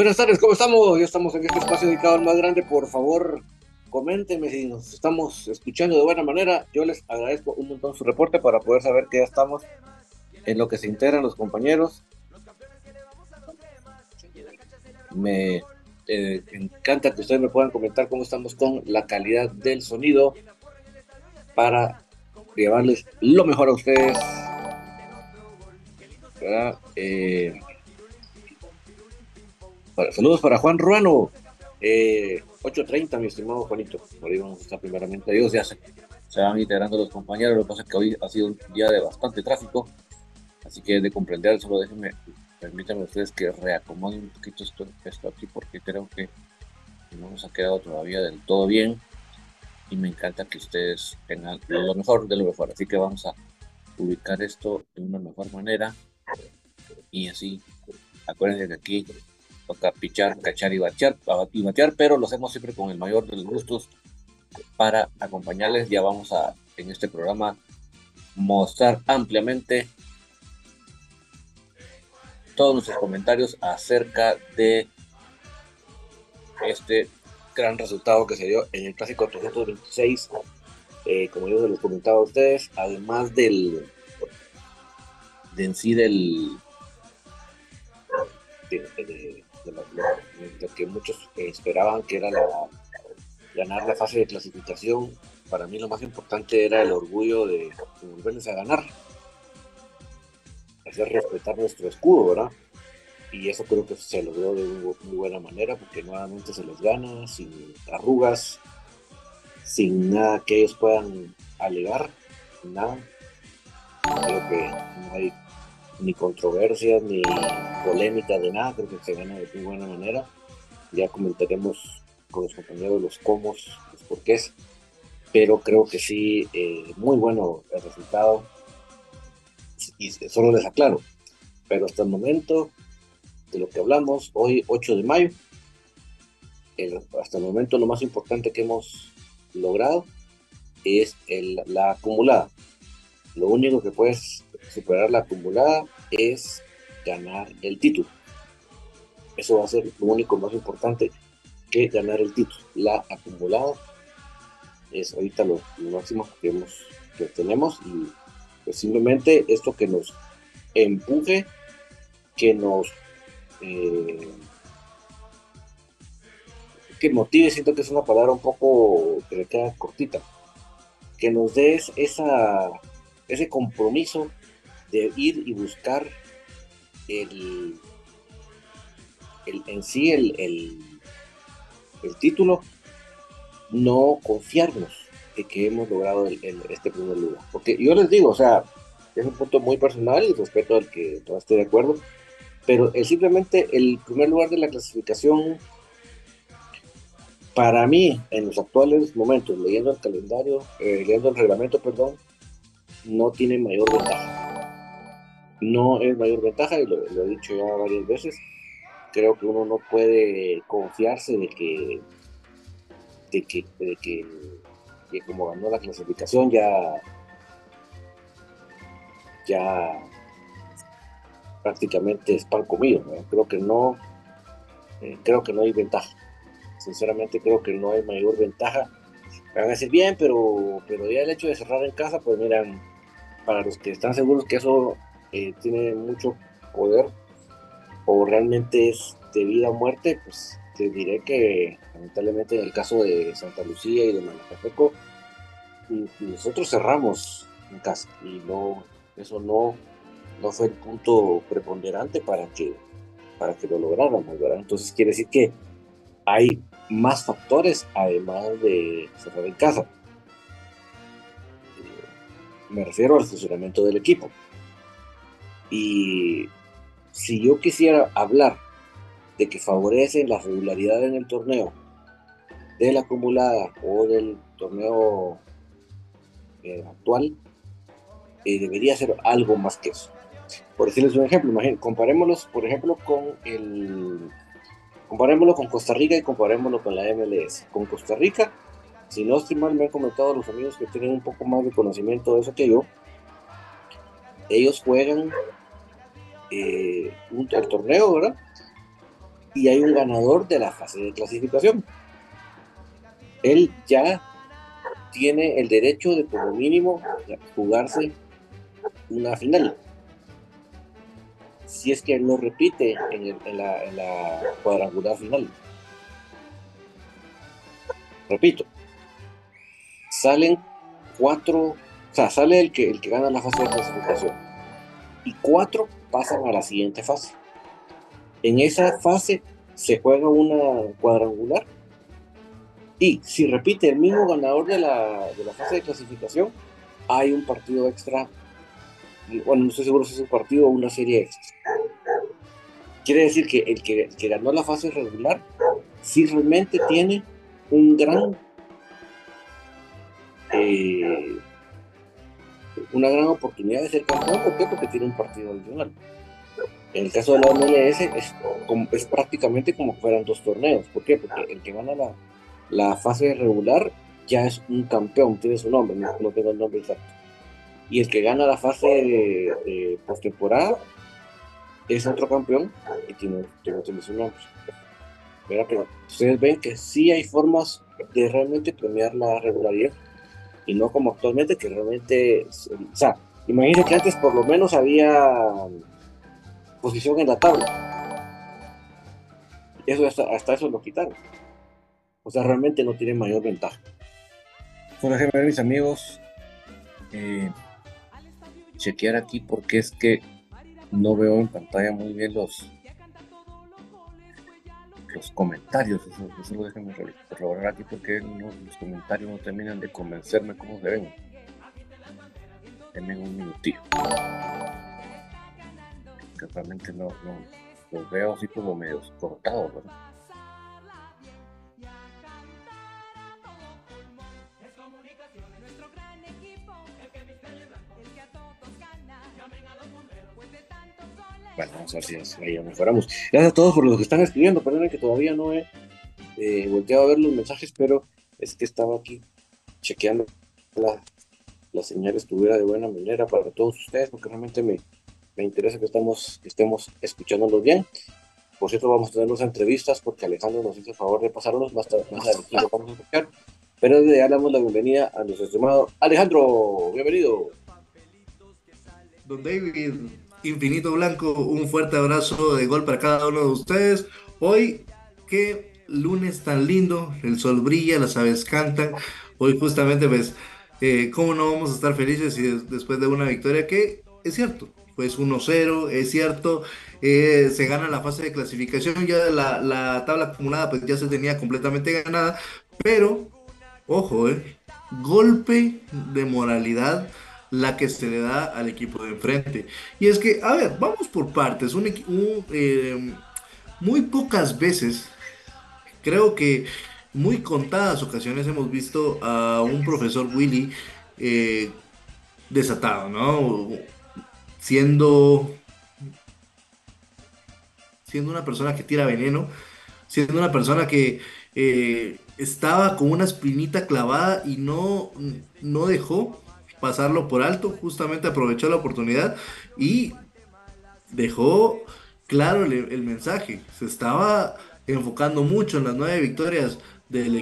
Buenas tardes, ¿cómo estamos? Ya estamos en este espacio dedicado al más grande. Por favor, coméntenme si nos estamos escuchando de buena manera. Yo les agradezco un montón su reporte para poder saber que ya estamos en lo que se integran los compañeros. Me eh, encanta que ustedes me puedan comentar cómo estamos con la calidad del sonido para llevarles lo mejor a ustedes. Eh, saludos para Juan Ruano. 8.30, mi estimado Juanito. Por ahí vamos a estar primeramente. Dios, ya se, van integrando los compañeros. Lo que pasa es que hoy ha sido un día de bastante tráfico. Así que de comprender, solo déjenme, permítanme ustedes que reacomoden un poquito esto, esto aquí porque creo que no nos ha quedado todavía del todo bien y me encanta que ustedes tengan lo mejor de lo mejor. Así que vamos a ubicar esto de una mejor manera y así, acuérdense que aquí toca pichar, cachar y batear, y batear, pero lo hacemos siempre con el mayor de los gustos para acompañarles. Ya vamos a en este programa mostrar ampliamente todos nuestros comentarios acerca de este gran resultado que se dio en el Clásico 326. Eh, como yo se los comentaba a ustedes, además del de en sí del de, lo, que muchos esperaban que era la, ganar la fase de clasificación para mí lo más importante era el orgullo de volverles a ganar hacer respetar nuestro escudo, ¿verdad? Y eso creo que se logró de muy buena manera porque nuevamente se les gana, sin arrugas, sin nada que ellos puedan alegar, nada. Creo que no hay ni controversias ni polémica de nada, creo que se gana de muy buena manera. Ya comentaremos con los compañeros los cómo, los porqués, pero creo que sí, eh, muy bueno el resultado y solo les aclaro, pero hasta el momento de lo que hablamos, hoy 8 de mayo, hasta el momento lo más importante que hemos logrado es el, la acumulada. Lo único que puedes superar la acumulada es ganar el título. Eso va a ser lo único más importante que ganar el título. La acumulada es ahorita lo, máximo que, que tenemos y pues simplemente esto que nos empuje, que nos eh, que motive, siento que es una palabra un poco que le queda cortita, que nos des esa, ese compromiso de ir y buscar el, el en sí el, el, el título, no confiarnos que hemos logrado este primer lugar. Porque yo les digo, o sea, es un punto muy personal y respeto al que todo esté de acuerdo, pero simplemente el primer lugar de la clasificación, para mí, en los actuales momentos, leyendo el calendario, eh, leyendo el reglamento, perdón, no tiene mayor ventaja. No es mayor ventaja, y lo, he dicho ya varias veces, creo que uno no puede confiarse de que de que, de que como ganó la clasificación ya, ya prácticamente es pan comido. Creo que no, eh, creo que no hay ventaja. Sinceramente creo que no hay mayor ventaja. van a decir bien, pero, pero ya el hecho de cerrar en casa, pues miran, para los que están seguros que eso eh, tiene mucho poder o realmente es de vida o muerte, pues te diré que lamentablemente en el caso de Santa Lucía y de Malacateco, nosotros cerramos en casa y no, eso no, no fue el punto preponderante para que, para que lo lográramos, ¿verdad? Entonces quiere decir que hay más factores además de cerrar en casa. Eh, me refiero al funcionamiento del equipo. Y si yo quisiera hablar de que favorece la regularidad en el torneo de la acumulada o del torneo eh, actual, eh, debería ser algo más que eso. Por decirles un ejemplo, comparémoslos, por ejemplo, con el comparémoslo con Costa Rica y comparémoslo con la MLS. Con Costa Rica, si no estoy mal, me han comentado los amigos que tienen un poco más de conocimiento de eso que yo. Ellos juegan eh, el torneo, ¿verdad? y hay un ganador de la fase de clasificación. Él ya tiene el derecho de como mínimo jugarse una final. si es que no repite en, la, cuadrangular final. Repito, salen cuatro, o sea, sale el que, el que gana la fase de clasificación y cuatro pasan a la siguiente fase. En esa fase se juega una cuadrangular y si repite el mismo ganador de la, de la fase de clasificación, hay un partido extra bueno, no estoy seguro si es un partido o una serie extra. Quiere decir que el que, ganó la fase regular sí realmente tiene un gran eh, una gran oportunidad de ser campeón. ¿Por qué? Porque tiene un partido adicional. En el caso de la MLS es, es prácticamente como fueran dos torneos. ¿Por qué? Porque el que gana la, la fase regular ya es un campeón, tiene su nombre, no, tengo el nombre exacto y el que gana la fase postemporada es otro campeón y tiene, tiene, tiene su nombre. Pero ustedes ven que sí hay formas de realmente premiar la regularidad y no como actualmente que realmente, o sea, imagínense que antes por lo menos había posición en la tabla. Eso hasta, hasta eso lo quitaron. O sea, realmente no tiene mayor ventaja. Por ejemplo, mis amigos, eh, chequear aquí porque es que no veo en pantalla muy bien los los comentarios. Eso, eso lo déjenme corroborar aquí porque los comentarios no terminan de convencerme cómo se ven. Denme un minutito. Que realmente no, los veo así como medio cortados, ¿verdad? Bueno, vamos a ver si ahí mejoramos. Gracias a todos por los que están escribiendo. Perdonen que todavía no he eh, volteado a ver los mensajes, pero es que estaba aquí chequeando la, la señal estuviera de buena manera para todos ustedes, porque realmente me, me interesa que, estamos, que estemos escuchándolos bien. Por cierto, vamos a tener las entrevistas porque Alejandro nos hizo el favor de pasarnos más, más adelante lo vamos a escuchar. Pero le damos la bienvenida a nuestro estimado Alejandro. Bienvenido. Don David, Infinito Blanco, un fuerte abrazo de gol para cada uno de ustedes. Hoy, qué lunes tan lindo, el sol brilla, las aves cantan. Hoy justamente, pues, eh, ¿cómo no vamos a estar felices después de una victoria que es cierto? Pues 1-0, es cierto, eh, se gana la fase de clasificación, ya la, la tabla acumulada pues ya se tenía completamente ganada, pero, ojo, eh, golpe de moralidad la que se le da al equipo de enfrente. Y es que, a ver, vamos por partes. Un, eh, muy pocas veces, creo que muy contadas ocasiones hemos visto a un profesor Willy eh, desatado, ¿no? Siendo, siendo una persona que tira veneno, siendo una persona que eh, estaba con una espinita clavada y no, no dejó pasarlo por alto, justamente aprovechó la oportunidad y dejó claro el, mensaje. Se estaba enfocando mucho en las nueve victorias del,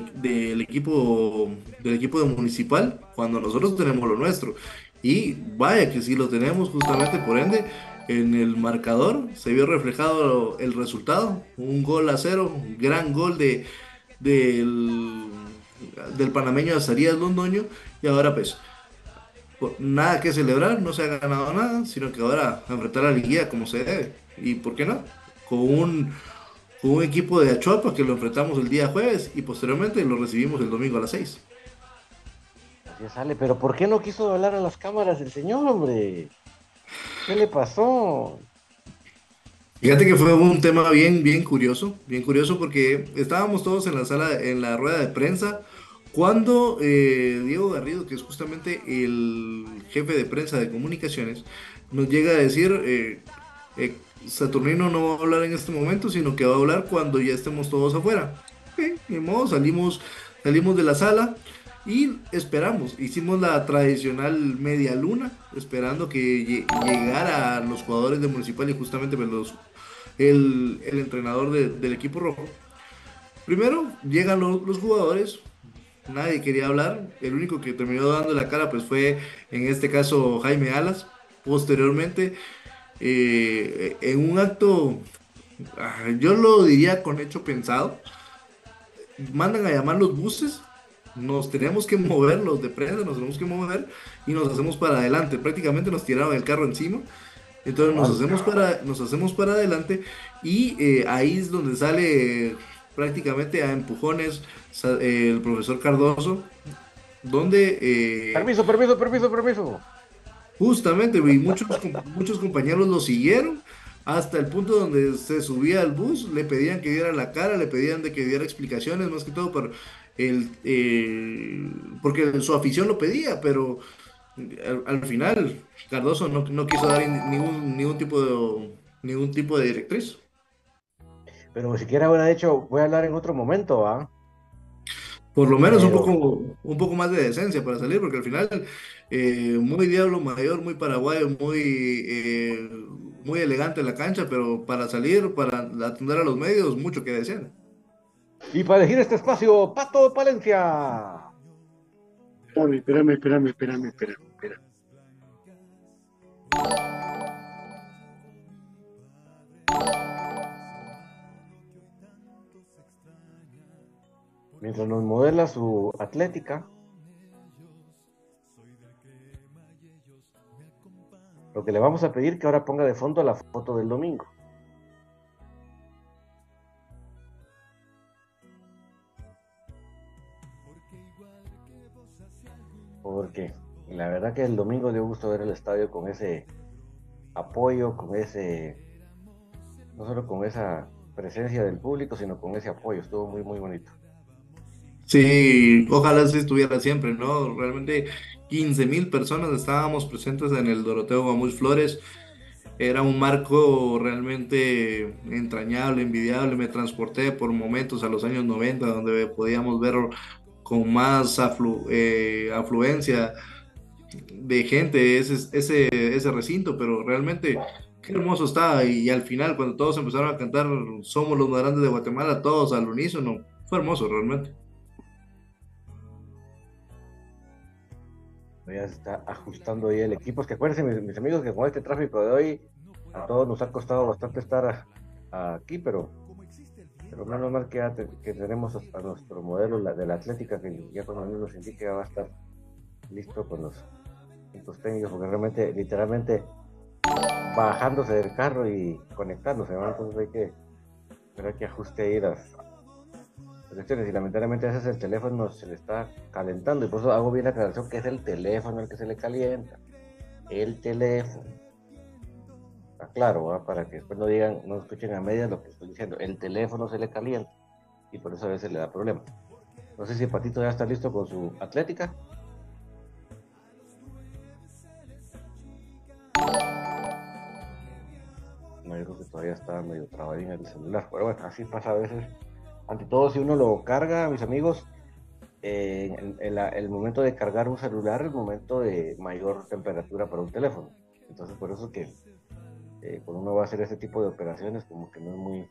equipo del equipo de municipal cuando nosotros tenemos lo nuestro. Y vaya que sí lo tenemos justamente por ende en el marcador se vio reflejado el resultado, un gol a cero, un gran gol de del, del panameño Azarías Londoño y ahora pues nada que celebrar, no se ha ganado nada, sino que ahora enfrentar a la liguilla como se debe. ¿Y por qué no? Con un, un equipo de Achuapa que lo enfrentamos el día jueves y posteriormente lo recibimos el domingo a las 6. Así sale, pero ¿por qué no quiso hablar a las cámaras el señor, hombre? ¿Qué le pasó? Fíjate que fue un tema bien, bien curioso, bien curioso porque estábamos todos en la sala, en la rueda de prensa, cuando eh, Diego Garrido, que es justamente el jefe de prensa de comunicaciones, nos llega a decir, eh, eh, Saturnino no va a hablar en este momento, sino que va a hablar cuando ya estemos todos afuera. de modo, salimos, salimos de la sala y esperamos. Hicimos la tradicional media luna, esperando que llegara los jugadores de Municipal y justamente pues, los, el, entrenador del equipo rojo. Primero llegan los jugadores, nadie quería hablar. El único que terminó dando la cara pues fue en este caso Jaime Alas. Posteriormente eh, en un acto, ah, yo lo diría con hecho pensado, mandan a llamar los buses, nos tenemos que mover, los de prensa nos tenemos que mover y nos hacemos para adelante. Prácticamente nos tiraron el carro encima. Entonces nos hacemos para, nos hacemos para adelante y eh, ahí es donde sale prácticamente a empujones el profesor Cardoso, donde... Eh, permiso, permiso, permiso, permiso. Justamente, y muchos, muchos compañeros lo siguieron hasta el punto donde se subía al bus, le pedían que diera la cara, le pedían de que diera explicaciones, más que todo por el, eh, porque su afición lo pedía, pero al, final Cardoso no, no, quiso dar ningún, ningún, tipo de, ningún tipo de directriz. Pero siquiera hubiera hecho, voy a hablar en otro momento, ¿ah? Por lo menos un, poco, un poco más de decencia para salir, porque al final, eh, muy diablo mayor, muy paraguayo, muy, eh, muy elegante en la cancha, pero para salir, para atender a los medios, mucho que desear. Y para elegir este espacio, Pato Palencia. Espérame, espérame, espérame, espérame, espérame. Mientras nos modela su atlética, lo que le vamos a pedir que ahora ponga de fondo la foto del domingo. Porque la verdad que el domingo dio gusto ver el estadio con ese apoyo, con ese, no solo con esa presencia del público, sino con ese apoyo. Estuvo muy, muy bonito. Sí, ojalá se estuviera siempre, ¿no? Realmente 15 mil personas estábamos presentes en el Doroteo Guamuch Flores. Era un marco realmente entrañable, envidiable. Me transporté por momentos a los años 90, donde podíamos ver con más eh, afluencia de gente ese, ese, ese recinto, pero realmente qué hermoso estaba. Y, al final, cuando todos empezaron a cantar Somos los más grandes de Guatemala, todos al unísono, fue hermoso realmente. Ya se está ajustando ahí el equipo. Es que acuérdense, mis, amigos, que con este tráfico de hoy, a todos nos ha costado bastante estar aquí, pero, pero menos mal que, tenemos a, nuestro modelo de la Atlética, que ya cuando nos indique va a estar listo con los técnicos, porque realmente, literalmente, bajándose del carro y conectándose, entonces hay que esperar que ajuste ahí las, y lamentablemente a veces el teléfono se le está calentando y por eso hago bien la aclaración que es el teléfono el que se le calienta. El teléfono. Está claro, para que después no digan, no escuchen a medias lo que estoy diciendo. El teléfono se le calienta y por eso a veces le da problema. No sé si Patito ya está listo con su atlética. No, yo que todavía está medio trabadín el celular, pero bueno, así pasa a veces ante todo si uno lo carga, mis amigos, en, el momento de cargar un celular es el momento de mayor temperatura para un teléfono. Entonces por eso que eh, cuando uno va a hacer este tipo de operaciones como que no es muy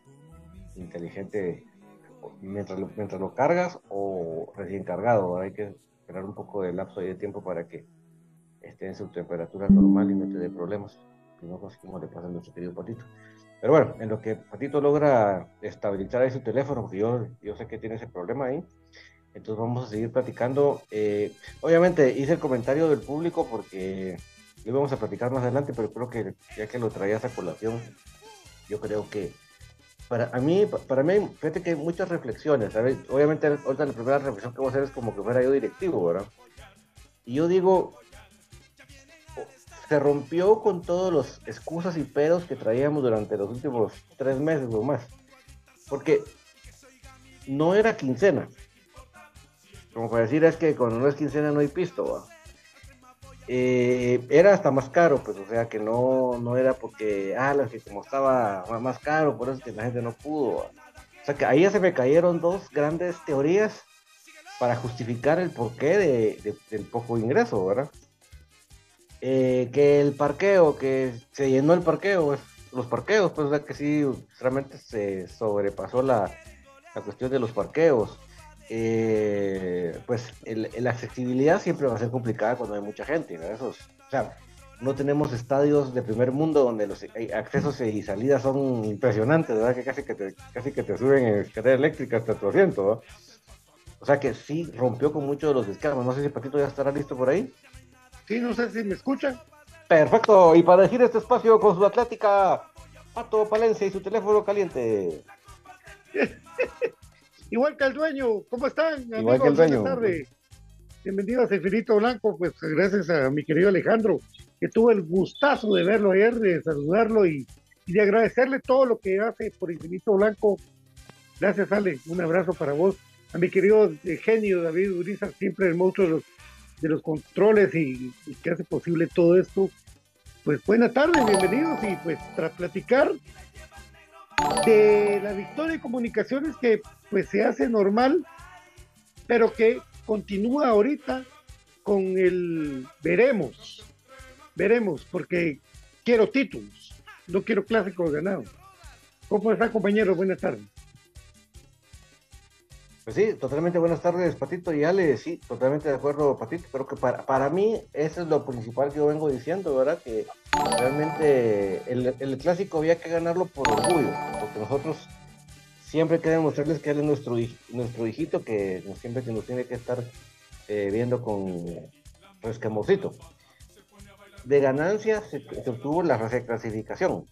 inteligente mientras lo, mientras lo cargas o recién cargado. Hay que esperar un poco de lapso de tiempo para que esté en su temperatura normal y no te dé problemas. Y no como le pasa a nuestro querido patito. Pero bueno, en lo que Patito logra estabilizar ahí su teléfono, porque yo, yo sé que tiene ese problema ahí, entonces vamos a seguir platicando. Eh, obviamente hice el comentario del público porque lo vamos a platicar más adelante, pero creo que ya que lo traías a colación, yo creo que para a mí, para mí, fíjate que hay muchas reflexiones, ¿sabes? Obviamente ahorita la primera reflexión que voy a hacer es como que fuera yo directivo, ¿verdad? Y yo digo, se rompió con todos los excusas y pedos que traíamos durante los últimos tres meses o más. Porque no era quincena. Como para decir, es que cuando no es quincena no hay pisto. Eh, era hasta más caro, pues, o sea, que no, no era porque, ah, que como estaba más caro, por eso que la gente no pudo. O sea, que ahí ya se me cayeron dos grandes teorías para justificar el porqué de, del poco ingreso, ¿verdad? Eh, que el parqueo, que se llenó el parqueo, los parqueos, pues o sea que sí, realmente se sobrepasó la, la cuestión de los parqueos. Eh, pues la accesibilidad siempre va a ser complicada cuando hay mucha gente, Eso o sea, no tenemos estadios de primer mundo donde los accesos y salidas son impresionantes, ¿verdad? Que casi que te, casi que te suben en escalera eléctrica hasta tu asiento, ¿verdad? O sea que sí rompió con muchos de los esquemas. No sé si Patito ya estará listo por ahí. Sí, no sé si me escuchan. Perfecto, y para elegir este espacio con su Atlética, Pato Palencia y su teléfono caliente. Igual que el dueño, ¿cómo están? Igual que el dueño. Buenas tardes. Bienvenidos a Infinito Blanco, pues gracias a mi querido Alejandro, que tuve el gustazo de verlo ayer, de saludarlo y, de agradecerle todo lo que hace por Infinito Blanco. Gracias, Ale, un abrazo para vos. A mi querido genio David Urizar, siempre el monstruo de los, de los controles y, que hace posible todo esto. Pues buena tarde, bienvenidos y pues para platicar de la victoria de comunicaciones que pues se hace normal, pero que continúa ahorita con el veremos, veremos, porque quiero títulos, no quiero clásicos ganados. ¿Cómo está, compañero? Buenas tardes. Pues sí, totalmente buenas tardes, Patito y Ale. Sí, totalmente de acuerdo, Patito. Creo que para, para mí eso es lo principal que yo vengo diciendo, ¿verdad? Que realmente el, el clásico había que ganarlo por orgullo, porque nosotros siempre queremos mostrarles que él es nuestro, nuestro hijito, que siempre nos tiene que estar eh, viendo con rescamosito. De ganancia se, se, obtuvo la reclasificación,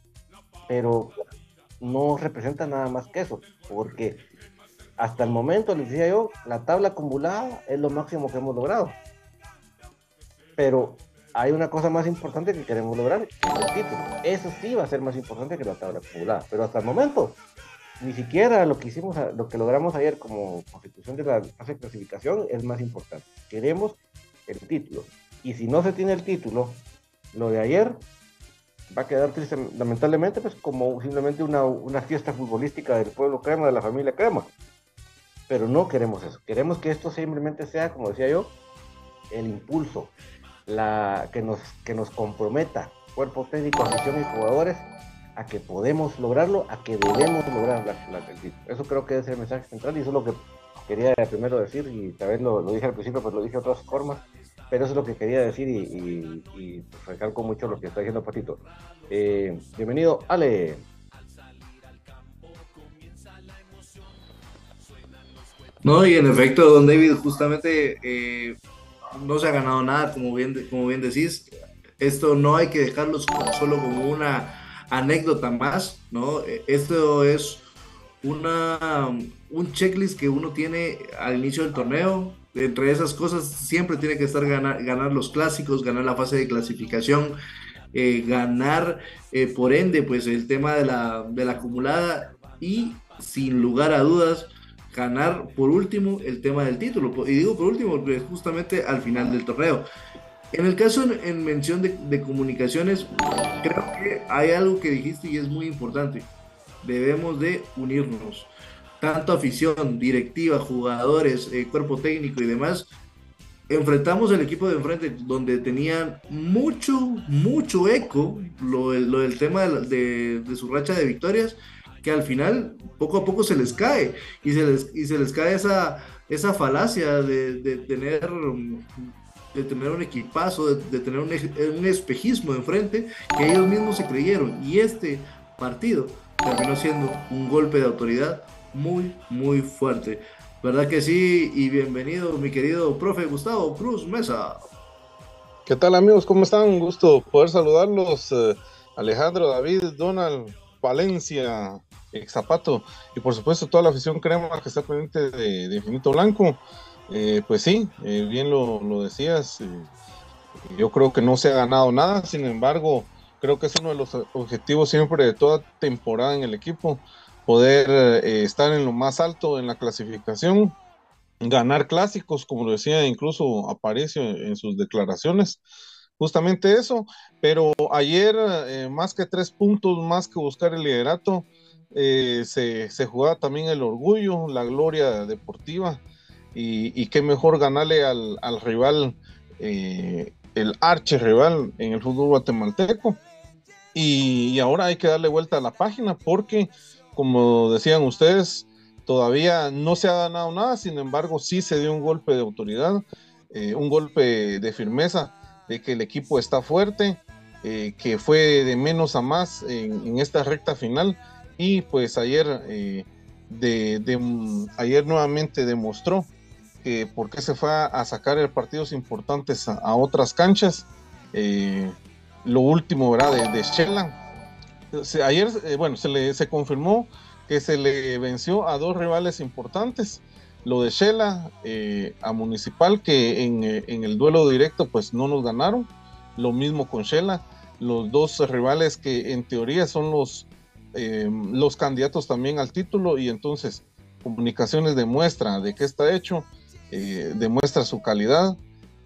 pero no representa nada más que eso, porque hasta el momento, les decía yo, la tabla acumulada es lo máximo que hemos logrado. Pero hay una cosa más importante que queremos lograr, el título. Eso sí va a ser más importante que la tabla acumulada, pero hasta el momento ni siquiera lo que hicimos, lo que logramos ayer como constitución de la clasificación es más importante. Queremos el título. Y si no se tiene el título, lo de ayer va a quedar triste, lamentablemente, pues como simplemente una, una fiesta futbolística del pueblo crema, de la familia crema. Pero no queremos eso. Queremos que esto simplemente sea, como decía yo, el impulso, la, que, nos, que nos comprometa, cuerpo técnico, afición y jugadores, a que podemos lograrlo, a que debemos lograr la, Eso creo que es el mensaje central y eso es lo que quería primero decir y tal vez lo, dije al principio, pues lo dije de otras formas, pero eso es lo que quería decir y, y, pues, recalco mucho lo que está diciendo Patito. Eh, bienvenido, Ale. No, y en efecto, don David, justamente eh, no se ha ganado nada, como bien, como bien decís. Esto no hay que dejarlo solo como una anécdota más, ¿no? Esto es una, un checklist que uno tiene al inicio del torneo. Entre esas cosas siempre tiene que estar ganar, ganar los clásicos, ganar la fase de clasificación, eh, ganar eh, por ende pues el tema de la, de la acumulada y sin lugar a dudas ganar por último el tema del título. Y digo por último porque es justamente al final del torneo. En el caso en, mención de, comunicaciones, creo que hay algo que dijiste y es muy importante. Debemos de unirnos. Tanto afición, directiva, jugadores, eh, cuerpo técnico y demás. Enfrentamos el equipo de enfrente donde tenían mucho, mucho eco lo, del tema de, su racha de victorias, que al final poco a poco se les cae y se les, y se les cae esa, esa falacia de, de tener de tener un equipazo, de, tener un, espejismo enfrente que ellos mismos se creyeron. Y este partido terminó siendo un golpe de autoridad muy, muy fuerte. ¿Verdad que sí? Y bienvenido, mi querido profe Gustavo Cruz Mesa. ¿Qué tal amigos? ¿Cómo están? Un gusto poder saludarlos. Eh, Alejandro, David, Donald, Valencia, Zapato y por supuesto toda la afición crema que está pendiente de Infinito Blanco. Eh, pues sí, eh, bien lo, decías. Eh, yo creo que no se ha ganado nada, sin embargo, creo que es uno de los objetivos siempre de toda temporada en el equipo, poder estar en lo más alto en la clasificación, ganar clásicos, como lo decía incluso Aparicio en sus declaraciones, justamente eso, pero ayer más que tres puntos, más que buscar el liderato, se, se jugaba también el orgullo, la gloria deportiva y, qué mejor ganarle al, rival, eh, el arche rival en el fútbol guatemalteco. Y, ahora hay que darle vuelta a la página porque, como decían ustedes, todavía no se ha ganado nada, sin embargo sí se dio un golpe de autoridad, eh, un golpe de firmeza, de que el equipo está fuerte eh, que fue de menos a más en, esta recta final y pues ayer, eh, de, ayer nuevamente demostró que por qué se fue a, sacar partidos importantes a, otras canchas. Eh, lo último, ¿verdad? De, de ayer, bueno, se le se confirmó que se le venció a dos rivales importantes. Lo de Shela a Municipal, que en, en, el duelo directo pues no nos ganaron. Lo mismo con Shela los dos rivales que en teoría son los, eh, los candidatos también al título y entonces comunicaciones demuestra de qué está hecho, eh, demuestra su calidad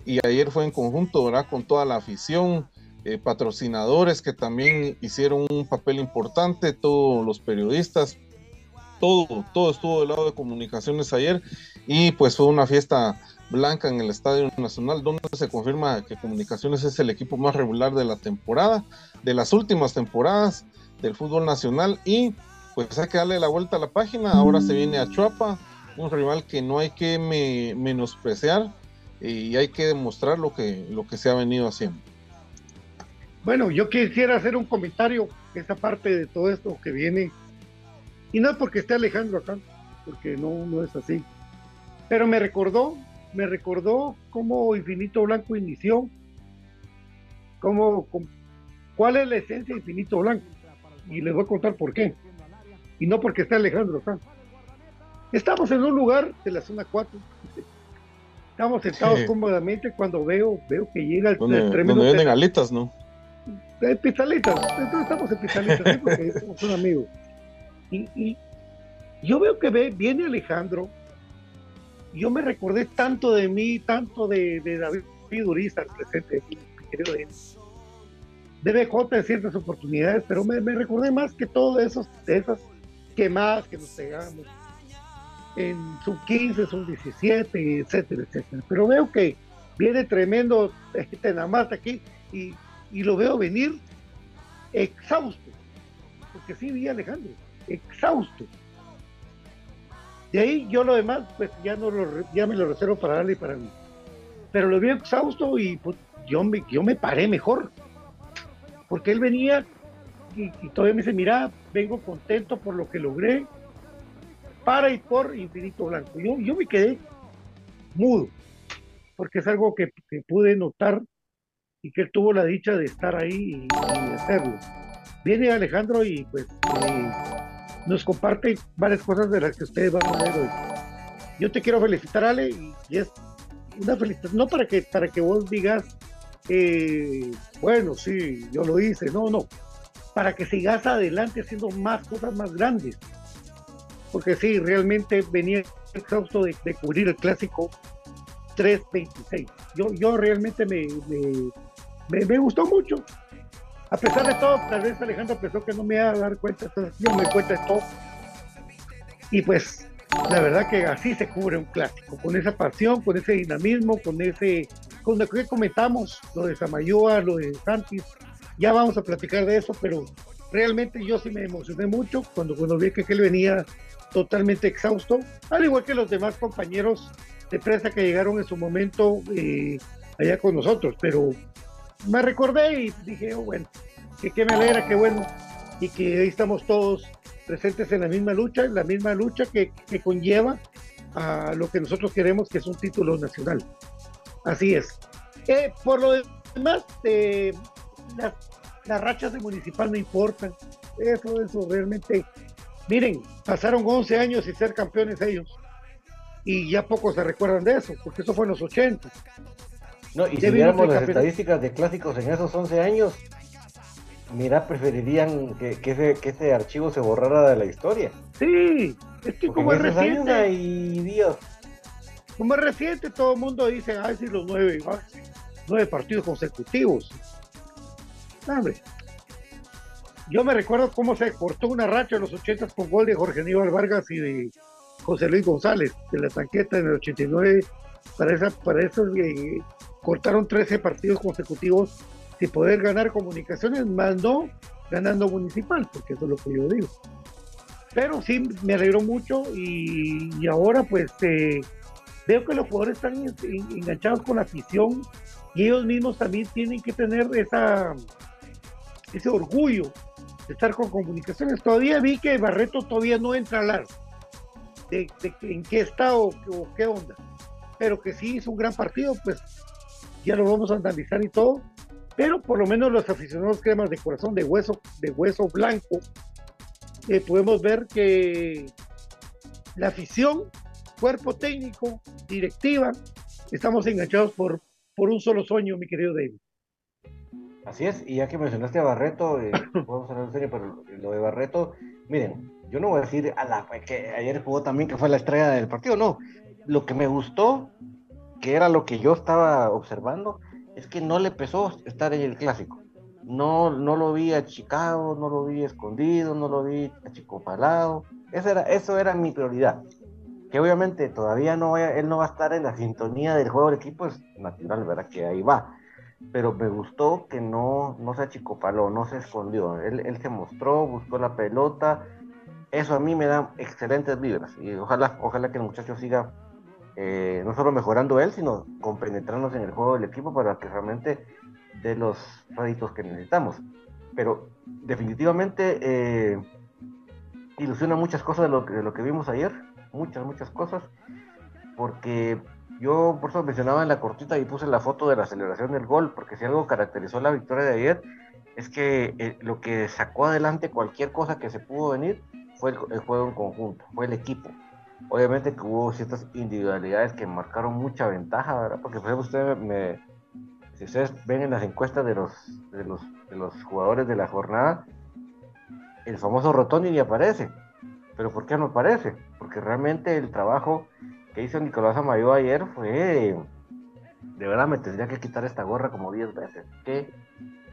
y ayer fue en conjunto ¿verdad? con toda la afición, eh, patrocinadores que también hicieron un papel importante, todos los periodistas, todo, todo estuvo del lado de comunicaciones ayer y pues fue una fiesta blanca en el Estadio Nacional, donde se confirma que Comunicaciones es el equipo más regular de la temporada, de las últimas temporadas del fútbol nacional y pues hay que darle la vuelta a la página, ahora se viene a Chuapa, un rival que no hay que menospreciar y hay que demostrar lo que, lo que se ha venido haciendo. Bueno, yo quisiera hacer un comentario, esa parte de todo esto que viene, y no porque esté Alejandro acá, porque no, no es así, pero me recordó me recordó cómo Infinito Blanco inició, cómo, cuál es la esencia de Infinito Blanco. Y les voy a contar por qué. Y no porque esté Alejandro acá. Estamos en un lugar de la zona 4. Estamos sentados cómodamente cuando veo, veo que llega el, tremendo. Donde venden alitas, ¿no? De pistalitas. Entonces estamos en pistalitas, porque somos un amigo. Y, y yo veo que ve, viene Alejandro yo me recordé tanto de mí, tanto de, David Uriza, el presente, mi querido de BJ en ciertas oportunidades, pero me, recordé más que todo de, esos, de esas quemadas que nos pegamos en sub 15, sub 17, etcétera, etcétera. Pero veo que viene tremendo este más aquí y, y lo veo venir exhausto, porque sí vi a Alejandro, exhausto de ahí yo lo demás, pues ya no lo, ya me lo reservo para darle para mí. Pero lo vi exhausto y pues, yo, me, yo me paré mejor. Porque él venía y, todavía me dice, mira, vengo contento por lo que logré para y por Infinito Blanco. Yo, yo me quedé mudo, porque es algo que, pude notar y que él tuvo la dicha de estar ahí y, hacerlo. Viene Alejandro y pues... Eh, nos comparte varias cosas de las que ustedes van a ver hoy. Yo te quiero felicitar, Ale, y es una felicitación, no para que, para que vos digas, eh, bueno, sí, yo lo hice, no, no, para que sigas adelante haciendo más cosas más grandes. Porque sí, realmente venía exhausto de, cubrir el clásico 326. Yo, yo realmente me, me, me gustó mucho a pesar de todo, tal vez Alejandro pensó que no me iba a dar cuenta, entonces yo me cuenta de todo. Y pues, la verdad que así se cubre un clásico, con esa pasión, con ese dinamismo, con ese, con lo que comentamos, lo de Samayoa, lo de Santis, ya vamos a platicar de eso, pero realmente yo sí me emocioné mucho cuando, cuando vi que él venía totalmente exhausto, al igual que los demás compañeros de prensa que llegaron en su momento eh, allá con nosotros, pero me recordé y dije, oh, bueno, que, que me alegra, que bueno, y que ahí estamos todos presentes en la misma lucha, en la misma lucha que, que conlleva a lo que nosotros queremos, que es un título nacional. Así es. Eh, por lo demás, eh, las, las, rachas de municipal no importan. Eso, eso realmente. Miren, pasaron 11 años y ser campeones ellos. Y ya pocos se recuerdan de eso, porque eso fue en los 80. No, y si viéramos las estadísticas de clásicos en esos 11 años, mira, preferirían que, ese, que ese archivo se borrara de la historia. Sí, es que como es reciente. Y Dios. Como es reciente, todo el mundo dice, ay, sí, los nueve, nueve partidos consecutivos. Yo me recuerdo cómo se cortó una racha en los 80 con gol de Jorge Aníbal Vargas y de José Luis González, de la tanqueta en el 89. Para, esa, para esos eh, cortaron 13 partidos consecutivos sin poder ganar comunicaciones, más no ganando municipal, porque eso es lo que yo digo. Pero sí, me alegró mucho y, ahora pues eh, veo que los jugadores están enganchados con la afición y ellos mismos también tienen que tener esa, ese orgullo de estar con comunicaciones. Todavía vi que Barreto todavía no entra al arco. De, en qué estado o qué onda. Pero que sí hizo un gran partido, pues ya lo vamos a analizar y todo. Pero por lo menos los aficionados cremas de corazón de hueso, de hueso blanco, eh, podemos ver que la afición, cuerpo técnico, directiva, estamos enganchados por, por un solo sueño, mi querido David. Así es, y ya que mencionaste a Barreto, eh, podemos hablar en serio, pero lo de Barreto, miren, yo no voy a decir a la, que ayer jugó también que fue la estrella del partido, no. Lo que me gustó, que era lo que yo estaba observando, es que no le pesó estar en el clásico. No, no lo vi achicado, no lo vi escondido, no lo vi achicopalado. Eso era, eso era mi prioridad. Que obviamente todavía no él no va a estar en la sintonía del juego del equipo, es natural, ¿verdad? Que ahí va pero me gustó que no, no se achicopaló, no se escondió. Él, él, se mostró, buscó la pelota. Eso a mí me da excelentes vibras. Y ojalá, ojalá que el muchacho siga eh, no solo mejorando él, sino compenetrándose en el juego del equipo para que realmente dé los réditos que necesitamos. Pero definitivamente eh, ilusiona muchas cosas de lo, de lo que vimos ayer, muchas, muchas cosas, porque yo por eso mencionaba en la cortita y puse la foto de la celebración del gol, porque si algo caracterizó la victoria de ayer es que eh, lo que sacó adelante cualquier cosa que se pudo venir fue el, juego en conjunto, fue el equipo. Obviamente que hubo ciertas individualidades que marcaron mucha ventaja, ¿verdad? Porque por ejemplo ustedes me, si ustedes ven en las encuestas de los, de los, de los jugadores de la jornada, el famoso Rotondi ni aparece. Pero ¿por qué no aparece? Porque realmente el trabajo que hizo Nicolás Amayo ayer fue. De verdad me tendría que quitar esta gorra como 10 veces. ¿Qué,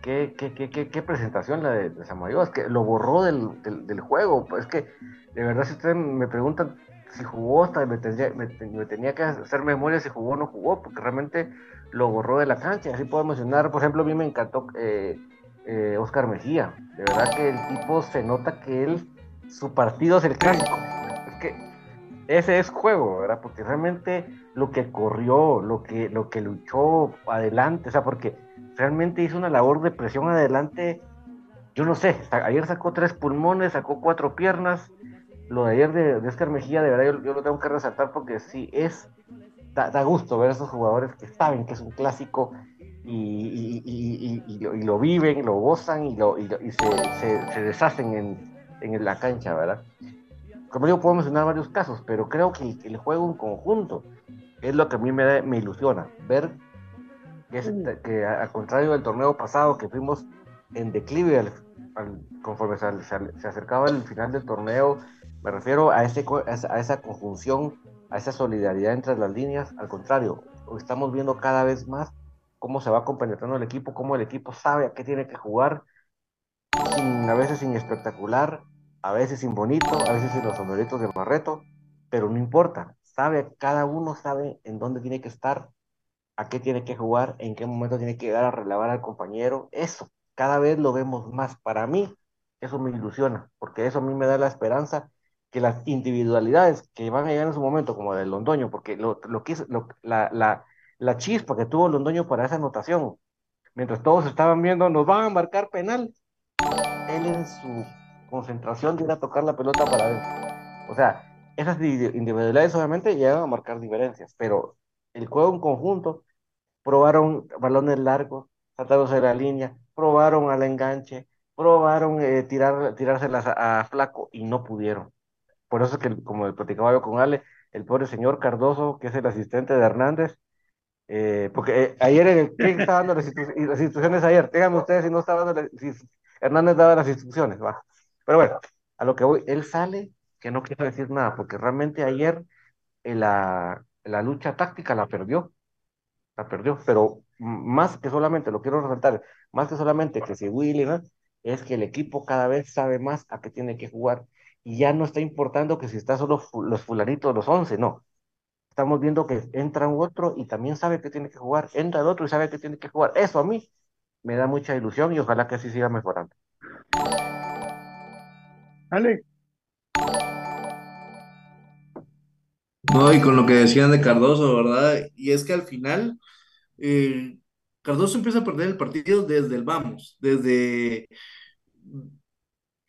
qué, qué, qué, qué presentación la de, de? Es que lo borró del, del, juego. Es que, de verdad, si ustedes me preguntan si jugó, hasta me, tendría, me, tenía que hacer memoria si jugó o no jugó, porque realmente lo borró de la cancha. Así puedo mencionar, por ejemplo, a mí me encantó eh, eh, Oscar Mejía. De verdad que el tipo se nota que él, su partido es el clásico. Es que ese es juego, ¿verdad? Porque realmente lo que corrió, lo que, lo que luchó adelante, o sea, porque realmente hizo una labor de presión adelante, yo no sé, ayer sacó tres pulmones, sacó cuatro piernas, lo de ayer de, de Mejía, de verdad, yo, lo tengo que resaltar porque sí es, da, gusto ver a esos jugadores que saben que es un clásico y, y, lo viven, lo gozan y, lo, y, se, deshacen en, en la cancha, ¿verdad? como digo, puedo mencionar varios casos, pero creo que el juego en conjunto es lo que a mí me, me ilusiona. Ver que, al que, a, contrario del torneo pasado, que fuimos en declive conforme se, acercaba el final del torneo, me refiero a, ese, a esa conjunción, a esa solidaridad entre las líneas. Al contrario, estamos viendo cada vez más cómo se va compenetrando el equipo, cómo el equipo sabe a qué tiene que jugar, a veces sin espectacular, a veces sin bonito, a veces sin los sombreritos de Barreto, pero no importa, sabe, cada uno sabe en dónde tiene que estar, a qué tiene que jugar, en qué momento tiene que llegar a relevar al compañero, eso, cada vez lo vemos más. Para mí, eso me ilusiona, porque eso a mí me da la esperanza que las individualidades que van a llegar en su momento, como el Londoño, porque lo, lo que la, la, la chispa que tuvo Londoño para esa anotación, mientras todos estaban viendo, nos van a marcar penal, él en su concentración de ir a tocar la pelota para ver. O sea, esas individualidades obviamente llegan a marcar diferencias, pero el juego en conjunto, probaron balones largos, saltándose de la línea, probaron al enganche, probaron eh, tirar, tirárselas a, Flaco y no pudieron. Por eso es que, como platicaba yo con Ale, el pobre señor Cardoso, que es el asistente de Hernández, eh, porque eh, ayer, el, ¿quién estaba dando las, instrucciones ayer? Díganme ustedes si no estaba dando Hernández daba las instrucciones, va. Pero bueno, a lo que voy, él sale, que no quiero decir nada, porque realmente ayer eh, la, la lucha táctica la perdió, la perdió, pero más que solamente, lo quiero resaltar, más que solamente que si Willy, es que el equipo cada vez sabe más a qué tiene que jugar y ya no está importando que si está solo los fulanitos, los 11, no. Estamos viendo que entra un otro y también sabe que tiene que jugar, entra el otro y sabe que tiene que jugar. Eso a mí me da mucha ilusión y ojalá que así siga mejorando. Ale. No, y con lo que decían de Cardoso, ¿verdad? Y es que al final, eh, Cardoso empieza a perder el partido desde el vamos, desde...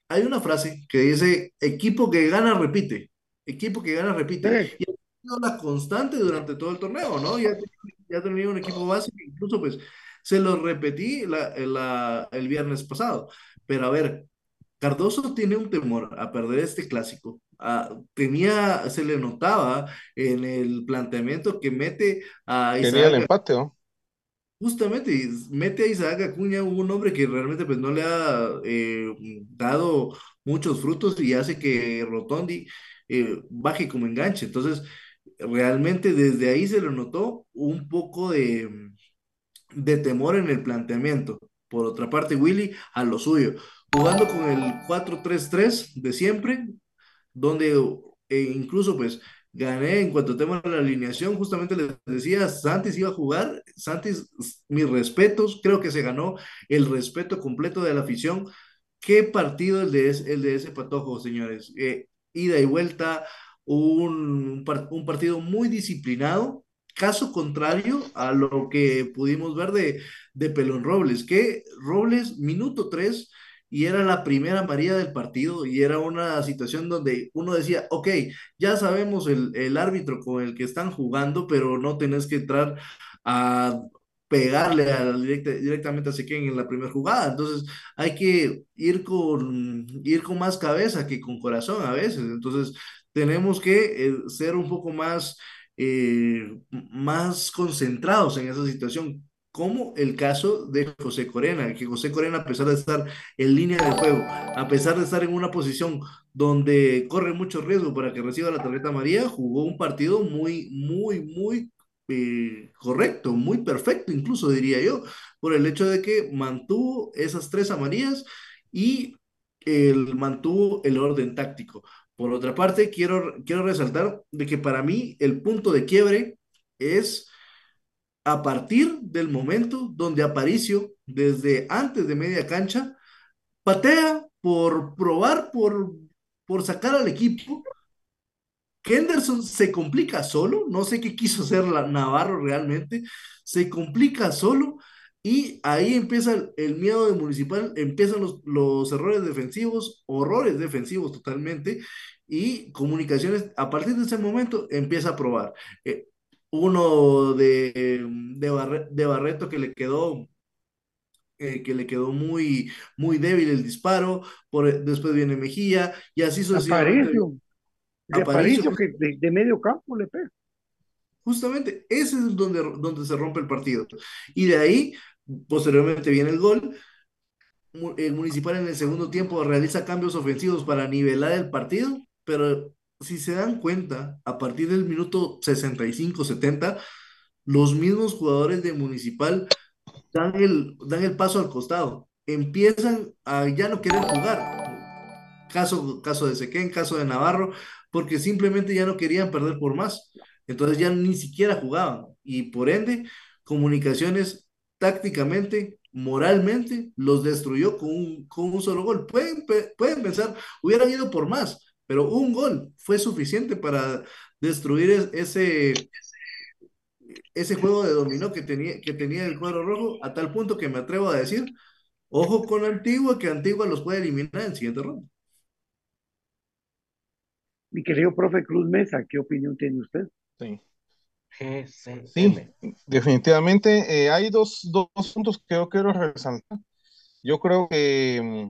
Hay una frase que dice, equipo que gana, repite. Equipo que gana, repite. Y ha sido la constante durante todo el torneo, ¿no? Ya, ya tenía un equipo básico, incluso pues se lo repetí el viernes pasado. Pero a ver, Cardoso tiene un temor a perder este clásico. Ah, tenía, se le notaba en el planteamiento que mete a Isaac. Quería el empate, ¿no? Justamente, mete a Isaac Acuña, un hombre que realmente pues no le ha eh, dado muchos frutos y hace que Rotondi eh, baje como enganche. Entonces, realmente desde ahí se le notó un poco de, de temor en el planteamiento. Por otra parte, Willy a lo suyo, jugando con el 4-3-3 de siempre, donde eh, incluso pues gané en cuanto a tema de la alineación, justamente les decía, Santis iba a jugar, Santis, mis respetos, creo que se ganó el respeto completo de la afición. Qué partido el de, ese, el de ese patojo, señores. Eh, ida y vuelta, un, un partido muy disciplinado, caso contrario a lo que pudimos ver de, de Pelón Robles, que Robles, minuto 3, y era la primera María del partido, y era una situación donde uno decía, ok, ya sabemos el, el árbitro con el que están jugando, pero no tenés que entrar a pegarle directamente a Sequén en la primera jugada. Entonces hay que ir con, ir con más cabeza que con corazón a veces. Entonces tenemos que eh, ser un poco más eh, más concentrados en esa situación, como el caso de José Corena, que José Corena, a pesar de estar en línea de juego, a pesar de estar en una posición donde corre mucho riesgo para que reciba la tarjeta María, jugó un partido muy, muy, muy eh, correcto, muy perfecto, incluso diría yo, por el hecho de que mantuvo esas tres amarillas y el, mantuvo el orden táctico. Por otra parte, quiero, quiero resaltar de que para mí el punto de quiebre es a partir del momento donde Aparicio, desde antes de media cancha, patea por probar, por, por sacar al equipo. Henderson se complica solo, no sé qué quiso hacer la Navarro realmente, se complica solo y ahí empieza el, miedo de Municipal, empiezan los, los, errores defensivos, horrores defensivos totalmente, y Comunicaciones a partir de ese momento empieza a probar. Eh, uno de, de, Barreto que le quedó eh, que le quedó muy, muy débil el disparo, por, después viene Mejía, y así sucesivamente. Aparicio, que de, medio campo le pega. Justamente, ese es donde, donde se rompe el partido. Y de ahí Posteriormente viene el gol. El Municipal en el segundo tiempo realiza cambios ofensivos para nivelar el partido, pero si se dan cuenta, a partir del minuto 65-70, los mismos jugadores de Municipal dan el, dan el paso al costado, empiezan a ya no querer jugar. Caso, caso de Sequén, caso de Navarro, porque simplemente ya no querían perder por más. Entonces ya ni siquiera jugaban. Y por ende, comunicaciones tácticamente, moralmente, los destruyó con un, con un solo gol. Pueden, pueden pensar, hubieran ido por más, pero un gol fue suficiente para destruir ese, ese juego de dominó que tenía, que tenía el cuadro rojo, a tal punto que me atrevo a decir, ojo con Antigua, que Antigua los puede eliminar en el siguiente ronda. Mi querido profe Cruz Mesa, ¿qué opinión tiene usted? Sí. Sí, definitivamente eh, hay dos, dos puntos que yo quiero resaltar. Yo creo que mm,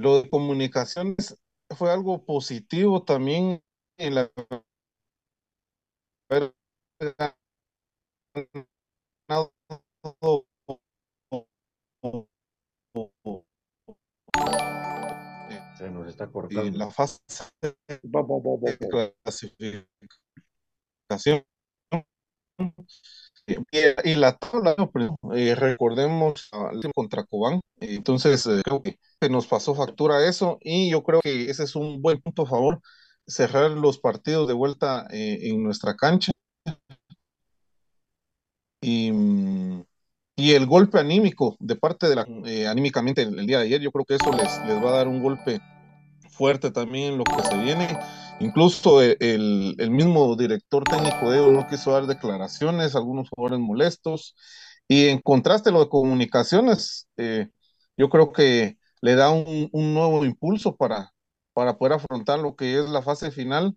lo de comunicaciones fue algo positivo también en la Se nos está cortando. En la fase de clasificación y, la tabla, eh, recordemos contra Cobán, entonces eh, creo que nos pasó factura eso y yo creo que ese es un buen punto a favor, cerrar los partidos de vuelta eh, en nuestra cancha. Y, y, el golpe anímico de parte de la, anímicamente el, día de ayer, yo creo que eso les, les va a dar un golpe fuerte también en lo que se viene. Incluso eh, el, mismo director técnico de ellos no quiso dar declaraciones, algunos jugadores molestos. Y en contraste, lo de comunicaciones, eh, yo creo que le da un, nuevo impulso para, para poder afrontar lo que es la fase final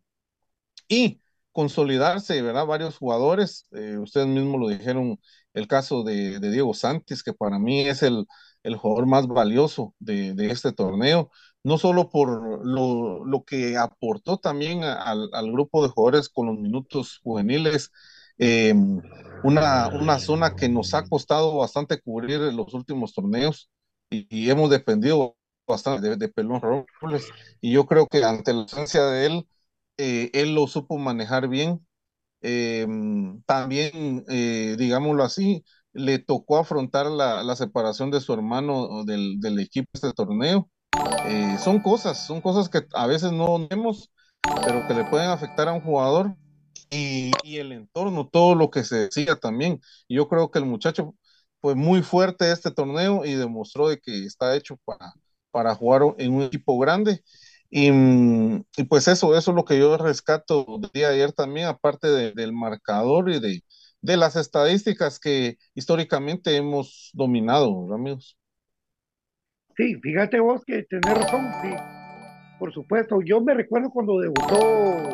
y consolidarse, ¿verdad? Varios jugadores, eh, ustedes mismos lo dijeron, el caso de, Diego Santis, que para mí es el, el jugador más valioso de, este torneo, no solo por lo, lo que aportó también al, al, grupo de jugadores con los minutos juveniles, eh, una, una zona que nos ha costado bastante cubrir en los últimos torneos y, hemos dependido bastante de, Pelón Robles, y yo creo que ante la ausencia de él, eh, él lo supo manejar bien. Eh, también, digámoslo así, le tocó afrontar la, la separación de su hermano del, del equipo este torneo. Son cosas, son cosas que a veces no vemos, pero que le pueden afectar a un jugador y, y el entorno, todo lo que se siga también. Yo creo que el muchacho fue muy fuerte este torneo y demostró de que está hecho para, para jugar en un equipo grande y, y, pues eso, eso es lo que yo rescato del día de ayer también, aparte de, del marcador y de, de, las estadísticas que históricamente hemos dominado, amigos. Sí, fíjate vos que tenés razón, sí, por supuesto. Yo me recuerdo cuando debutó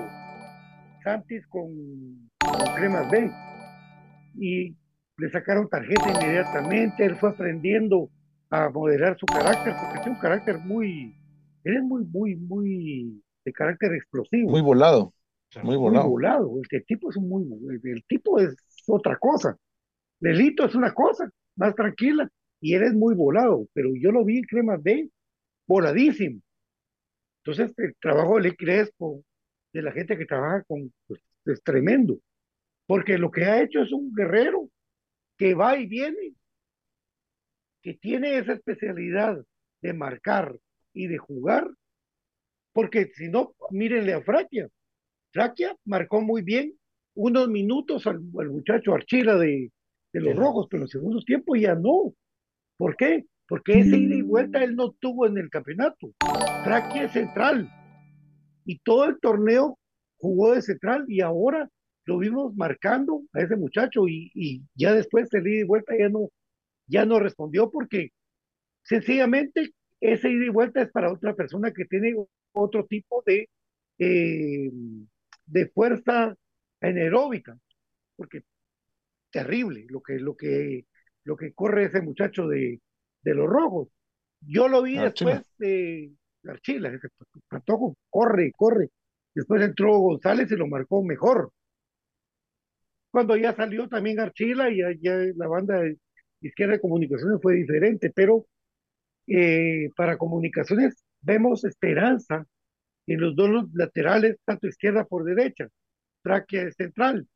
Santis con, con Cremas B y le sacaron tarjeta inmediatamente, él fue aprendiendo a moderar su carácter, porque tiene un carácter muy, él es muy, muy, muy de carácter explosivo. Muy volado. Muy volado. Muy volado. El, tipo es muy, el tipo es otra cosa. Lelito es una cosa, más tranquila, y él es muy volado, pero yo lo vi en Crema B, voladísimo. Entonces, el trabajo de Crespo, de la gente que trabaja con, pues, es tremendo, porque lo que ha hecho es un guerrero que va y viene, que tiene esa especialidad de marcar, y de jugar, porque si no, mírenle a Fraquia. Fraquia marcó muy bien unos minutos al, al muchacho Archila de, de los Rojos, pero en los segundos tiempos ya no. ¿Por qué? Porque ese ida y vuelta él no tuvo en el campeonato. Fraquia es central y todo el torneo jugó de central y ahora lo vimos marcando a ese muchacho y, y ya después el ida y vuelta ya no, ya no respondió porque sencillamente ese ida y vuelta es para otra persona que tiene otro tipo de, eh, de fuerza anaeróbica, porque terrible lo que, lo que, lo que corre ese muchacho de, de los rojos. Yo lo vi después de Archila, ese Patojo, corre, corre. Después entró González y lo marcó mejor. Cuando ya salió también Archila y ya, ya la banda de izquierda de comunicaciones fue diferente, pero eh, para comunicaciones vemos esperanza en los dos laterales, tanto izquierda por derecha, tráquea central.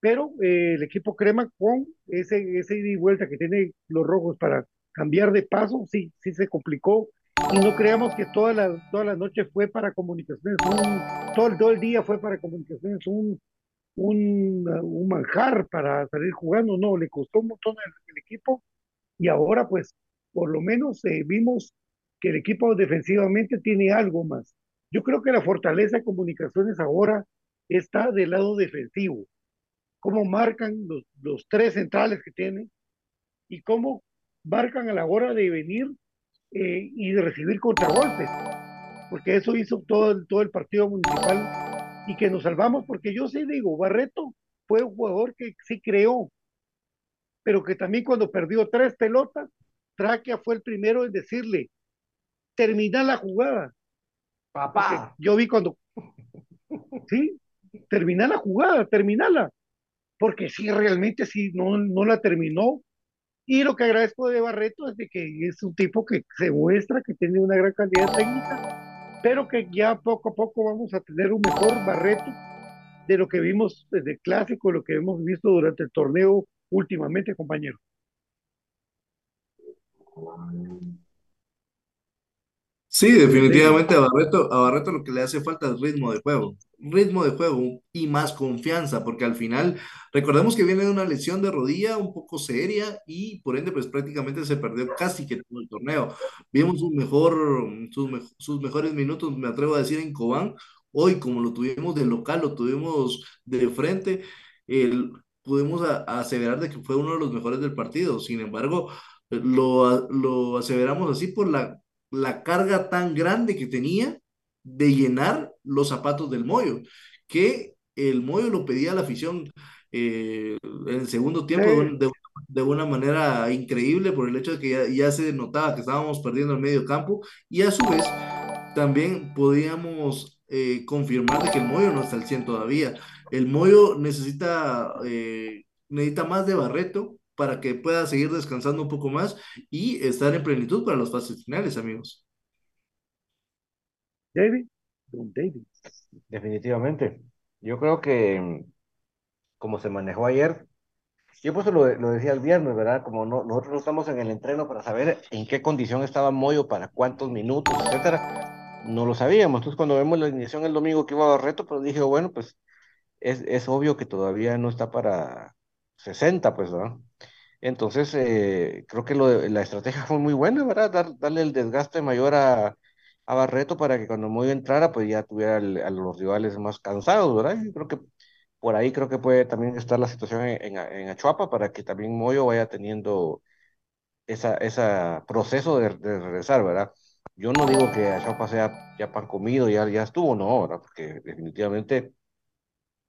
Pero eh, el equipo crema con ese, ida y vuelta que tiene los rojos para cambiar de paso, sí, sí se complicó. Y no creamos que toda la, toda la noche fue para comunicaciones, un, todo, el día fue para comunicaciones un, un, un manjar para salir jugando. No, le costó un montón el equipo y ahora pues por lo menos eh, vimos que el equipo defensivamente tiene algo más. Yo creo que la fortaleza de comunicaciones ahora está del lado defensivo. Cómo marcan los, los tres centrales que tienen y cómo marcan a la hora de venir eh, y de recibir contragolpes. Porque eso hizo todo el, todo el partido municipal y que nos salvamos. Porque yo sí digo, Barreto fue un jugador que sí creó, pero que también cuando perdió tres pelotas, Traquia fue el primero en decirle, termina la jugada. Papá. yo vi cuando, sí, termina la jugada, terminala. Porque sí, realmente sí, no, no la terminó. Y lo que agradezco de Barreto es de que es un tipo que se muestra que tiene una gran calidad técnica, pero que ya poco a poco vamos a tener un mejor Barreto de lo que vimos desde el clásico, lo que hemos visto durante el torneo últimamente, compañero. Sí, definitivamente a Barreto, a Barreto lo que le hace falta es ritmo de juego, ritmo de juego y más confianza, porque al final, recordemos que viene de una lesión de rodilla un poco seria y por ende pues prácticamente se perdió casi que todo el torneo. Vimos un mejor, sus, sus mejores minutos, me atrevo a decir, en Cobán. Hoy, como lo tuvimos de local, lo tuvimos de frente, el, podemos aseverar de que fue uno de los mejores del partido. Sin embargo, lo, lo aseveramos así por la, la carga tan grande que tenía de llenar los zapatos del Moyo, que el Moyo lo pedía a la afición eh, en el segundo tiempo de, una manera increíble por el hecho de que ya, se notaba que estábamos perdiendo el medio campo y a su vez también podíamos eh, confirmar de que el Moyo no está al 100 todavía. El Moyo necesita, eh, necesita más de Barreto para que pueda seguir descansando un poco más y estar en plenitud para las fases finales, amigos. David, David. Definitivamente. Yo creo que como se manejó ayer, yo pues lo, lo decía el viernes, ¿verdad? Como no, nosotros no estamos en el entreno para saber en qué condición estaba Moyo, para cuántos minutos, etcétera, no lo sabíamos. Entonces, cuando vemos la iniciación el domingo que iba a reto, pues dije, bueno, pues es, es obvio que todavía no está para 60, pues, ¿verdad? Entonces, eh, creo que lo la estrategia fue muy buena, ¿verdad? Dar, darle el desgaste mayor a, a Barreto para que cuando Moyo entrara, pues ya tuviera a los rivales más cansados, ¿verdad? Yo creo que por ahí creo que puede también estar la situación en, en, Achuapa para que también Moyo vaya teniendo esa, ese proceso de, regresar, ¿verdad? Yo no digo que Achuapa sea ya pan comido, ya, ya estuvo, no, ¿verdad? Porque definitivamente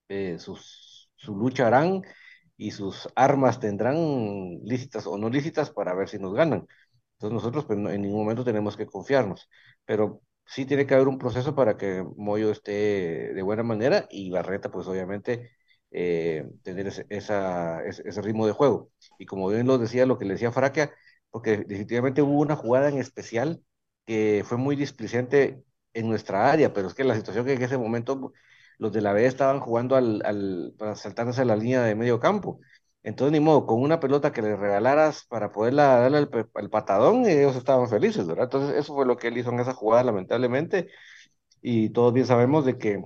eh, sus, su lucha harán y sus armas tendrán lícitas o no lícitas para ver si nos ganan. Entonces nosotros pues, en ningún momento tenemos que confiarnos, pero sí tiene que haber un proceso para que Moyo esté de buena manera y Barreta, pues obviamente, eh, tener ese, ese, ritmo de juego. Y como bien lo decía, lo que le decía Fraquia, porque definitivamente hubo una jugada en especial que fue muy displicente en nuestra área, pero es que la situación que en ese momento los de la B estaban jugando al, al, para saltarse a la línea de medio campo. Entonces, ni modo, con una pelota que le regalaras para poderla darle el, patadón, ellos estaban felices, ¿verdad? Entonces, eso fue lo que él hizo en esa jugada, lamentablemente. Y todos bien sabemos de que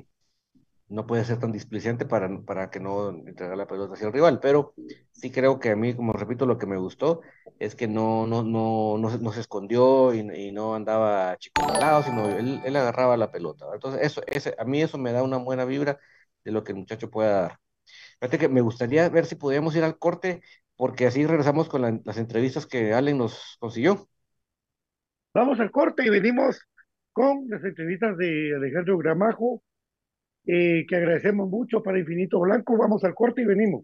no puede ser tan displicente para, para que no entregar la pelota hacia el rival. Pero sí creo que a mí, como repito, lo que me gustó es que no, no, no, no, se escondió y, no andaba chico malado, sino él, él, agarraba la pelota. Entonces, eso, ese, a mí eso me da una buena vibra de lo que el muchacho pueda dar. Fíjate que me gustaría ver si podíamos ir al corte, porque así regresamos con las entrevistas que Allen nos consiguió. Vamos al corte y venimos con las entrevistas de Alejandro Gramajo, eh, que agradecemos mucho para Infinito Blanco. Vamos al corte y venimos.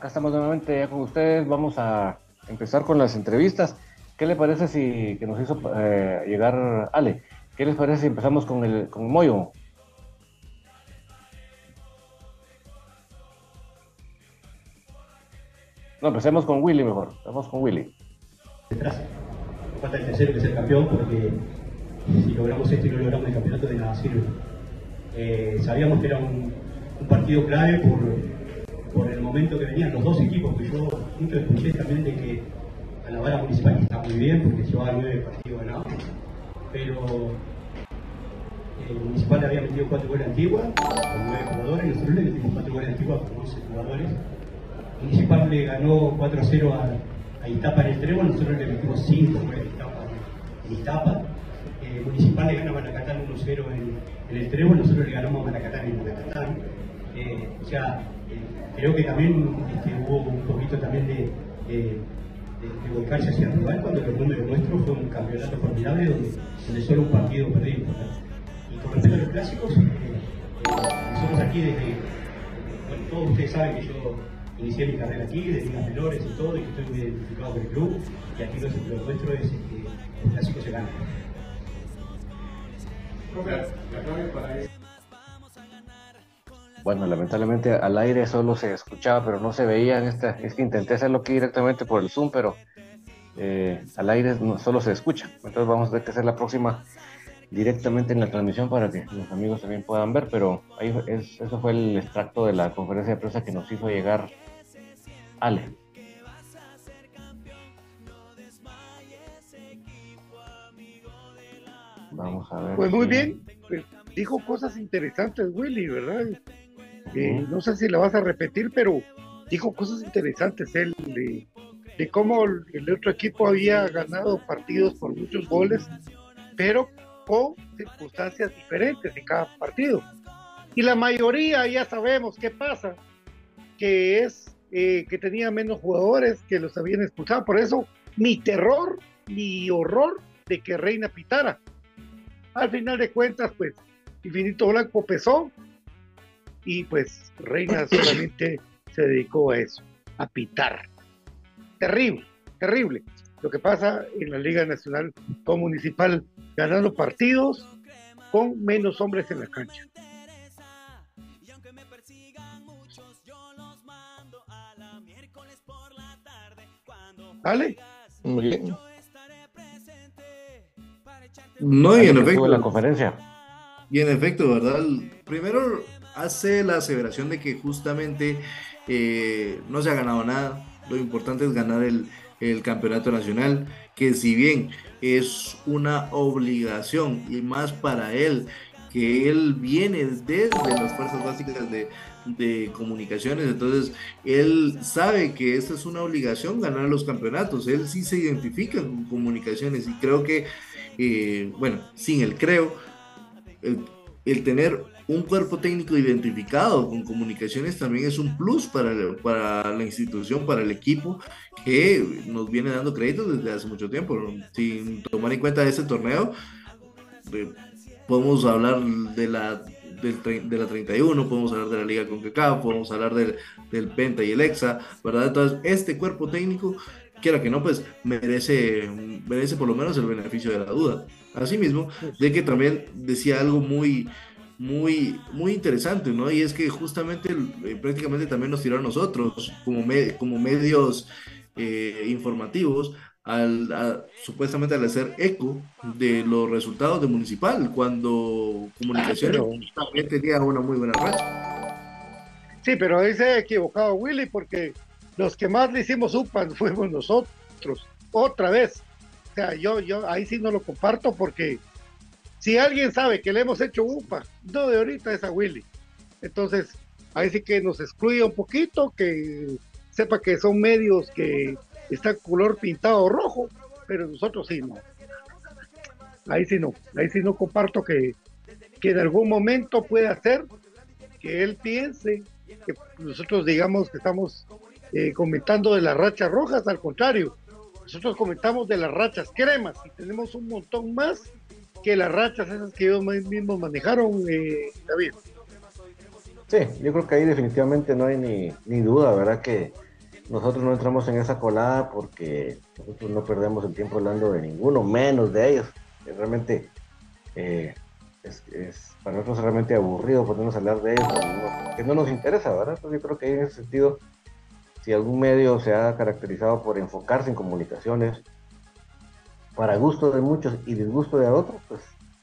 Acá estamos nuevamente ya con ustedes. Vamos a empezar con las entrevistas. ¿Qué le parece si que nos hizo eh, llegar Ale? ¿Qué les parece si empezamos con el con Moyo? No, empecemos con Willy mejor. Vamos con Willy. Detrás. Falta el tercero que es el campeón, porque si logramos esto y no logramos el campeonato de nada sirve. Eh, sabíamos que era un partido clave por, por, el momento que venían los dos equipos, que yo mucho escuché también de que a la vara municipal está muy bien, porque llevaba nueve partidos ganados, pero el municipal había metido cuatro goles antiguas, con nueve jugadores, nosotros le metimos cuatro goles antiguas con once jugadores Municipal le ganó 4-0 a, a, Itapa en el Trébol, nosotros le metimos 5 a Itapa en. Eh, Municipal le gana a Manacatán 1-0 en, el Trébol, nosotros le ganamos a Manacatán en Manacatán. Eh, o eh, creo que también este, hubo un poquito también de, de, de, volcarse hacia el rival cuando el número nuestro fue un campeonato formidable donde, solo un partido perdido. Y con respecto a los clásicos, eh, eh, nosotros aquí desde, bueno, todos ustedes saben que yo inicié mi carrera aquí, de ligas menores y todo, y que estoy muy identificado con el club, y aquí lo, lo nuestro es que el clásico se gana. Bueno, lamentablemente al aire solo se escuchaba, pero no se veía en esta. Es que intenté hacerlo aquí directamente por el Zoom, pero eh, al aire no, solo se escucha. Entonces vamos a tener que hacer la próxima directamente en la transmisión para que los amigos también puedan ver, pero ahí es, eso fue el extracto de la conferencia de prensa que nos hizo llegar Ale. Vamos a ver. Pues muy bien, pues, dijo cosas interesantes Willy, ¿verdad? Eh, no sé si la vas a repetir, pero dijo cosas interesantes él de, de cómo el otro equipo había ganado partidos por muchos goles, pero con circunstancias diferentes en cada partido. Y la mayoría ya sabemos qué pasa, que es eh, que tenía menos jugadores que los habían expulsado. Por eso mi terror, mi horror de que Reina pitara. Al final de cuentas, pues Infinito Blanco pesó y pues Reina solamente se dedicó a eso, a pitar. Terrible, terrible. Lo que pasa en la Liga Nacional con Municipal, ganando partidos con menos hombres en la cancha. ¿Vale? Muy bien. No, y en efecto. la conferencia. Y en efecto, ¿verdad? Primero hace la aseveración de que justamente eh, no se ha ganado nada. Lo importante es ganar el, el campeonato nacional, que si bien es una obligación y más para él, que él viene desde las fuerzas básicas de, de comunicaciones, entonces él sabe que esta es una obligación ganar los campeonatos, él sí se identifica con comunicaciones y creo que, eh, bueno, sin el creo, el, el, tener un cuerpo técnico identificado con comunicaciones también es un plus para, para la institución, para el equipo, que nos viene dando crédito desde hace mucho tiempo, sin tomar en cuenta ese torneo. Eh, podemos hablar de la de la 31, podemos hablar de la Liga CONCACAF, podemos hablar del, del Penta y el EXA, ¿verdad? Entonces, este cuerpo técnico, quiera que no, pues merece, merece por lo menos el beneficio de la duda. Asimismo, de que también decía algo muy, muy, muy interesante, ¿no? Y es que justamente eh, prácticamente también nos tiró a nosotros como, como medios eh, informativos al, supuestamente al hacer eco de los resultados de Municipal, cuando Comunicaciones ah, también tenía una muy buena racha. Sí, pero ahí se ha equivocado Willy, porque los que más le hicimos UPA fuimos nosotros, otra vez. O sea, yo, yo ahí sí no lo comparto porque si alguien sabe que le hemos hecho UPA, no de ahorita es a Willy. Entonces, ahí sí que nos excluye un poquito, que sepa que son medios que está color pintado rojo, pero nosotros sí no. Ahí sí no, ahí sí no comparto que, que en algún momento pueda ser que él piense que nosotros digamos que estamos eh, comentando de las rachas rojas, al contrario, nosotros comentamos de las rachas cremas y tenemos un montón más que las rachas esas que ellos mismos manejaron, eh, David. Sí, yo creo que ahí definitivamente no hay ni, ni duda, ¿verdad? Que nosotros no entramos en esa colada porque nosotros no perdemos el tiempo hablando de ninguno, menos de ellos. Realmente eh, es, para nosotros es realmente aburrido ponernos a hablar de ellos, que no nos interesa, ¿verdad? Entonces yo creo que ahí en ese sentido, si algún medio se ha caracterizado por enfocarse en comunicaciones para gusto de muchos y disgusto de otros, pues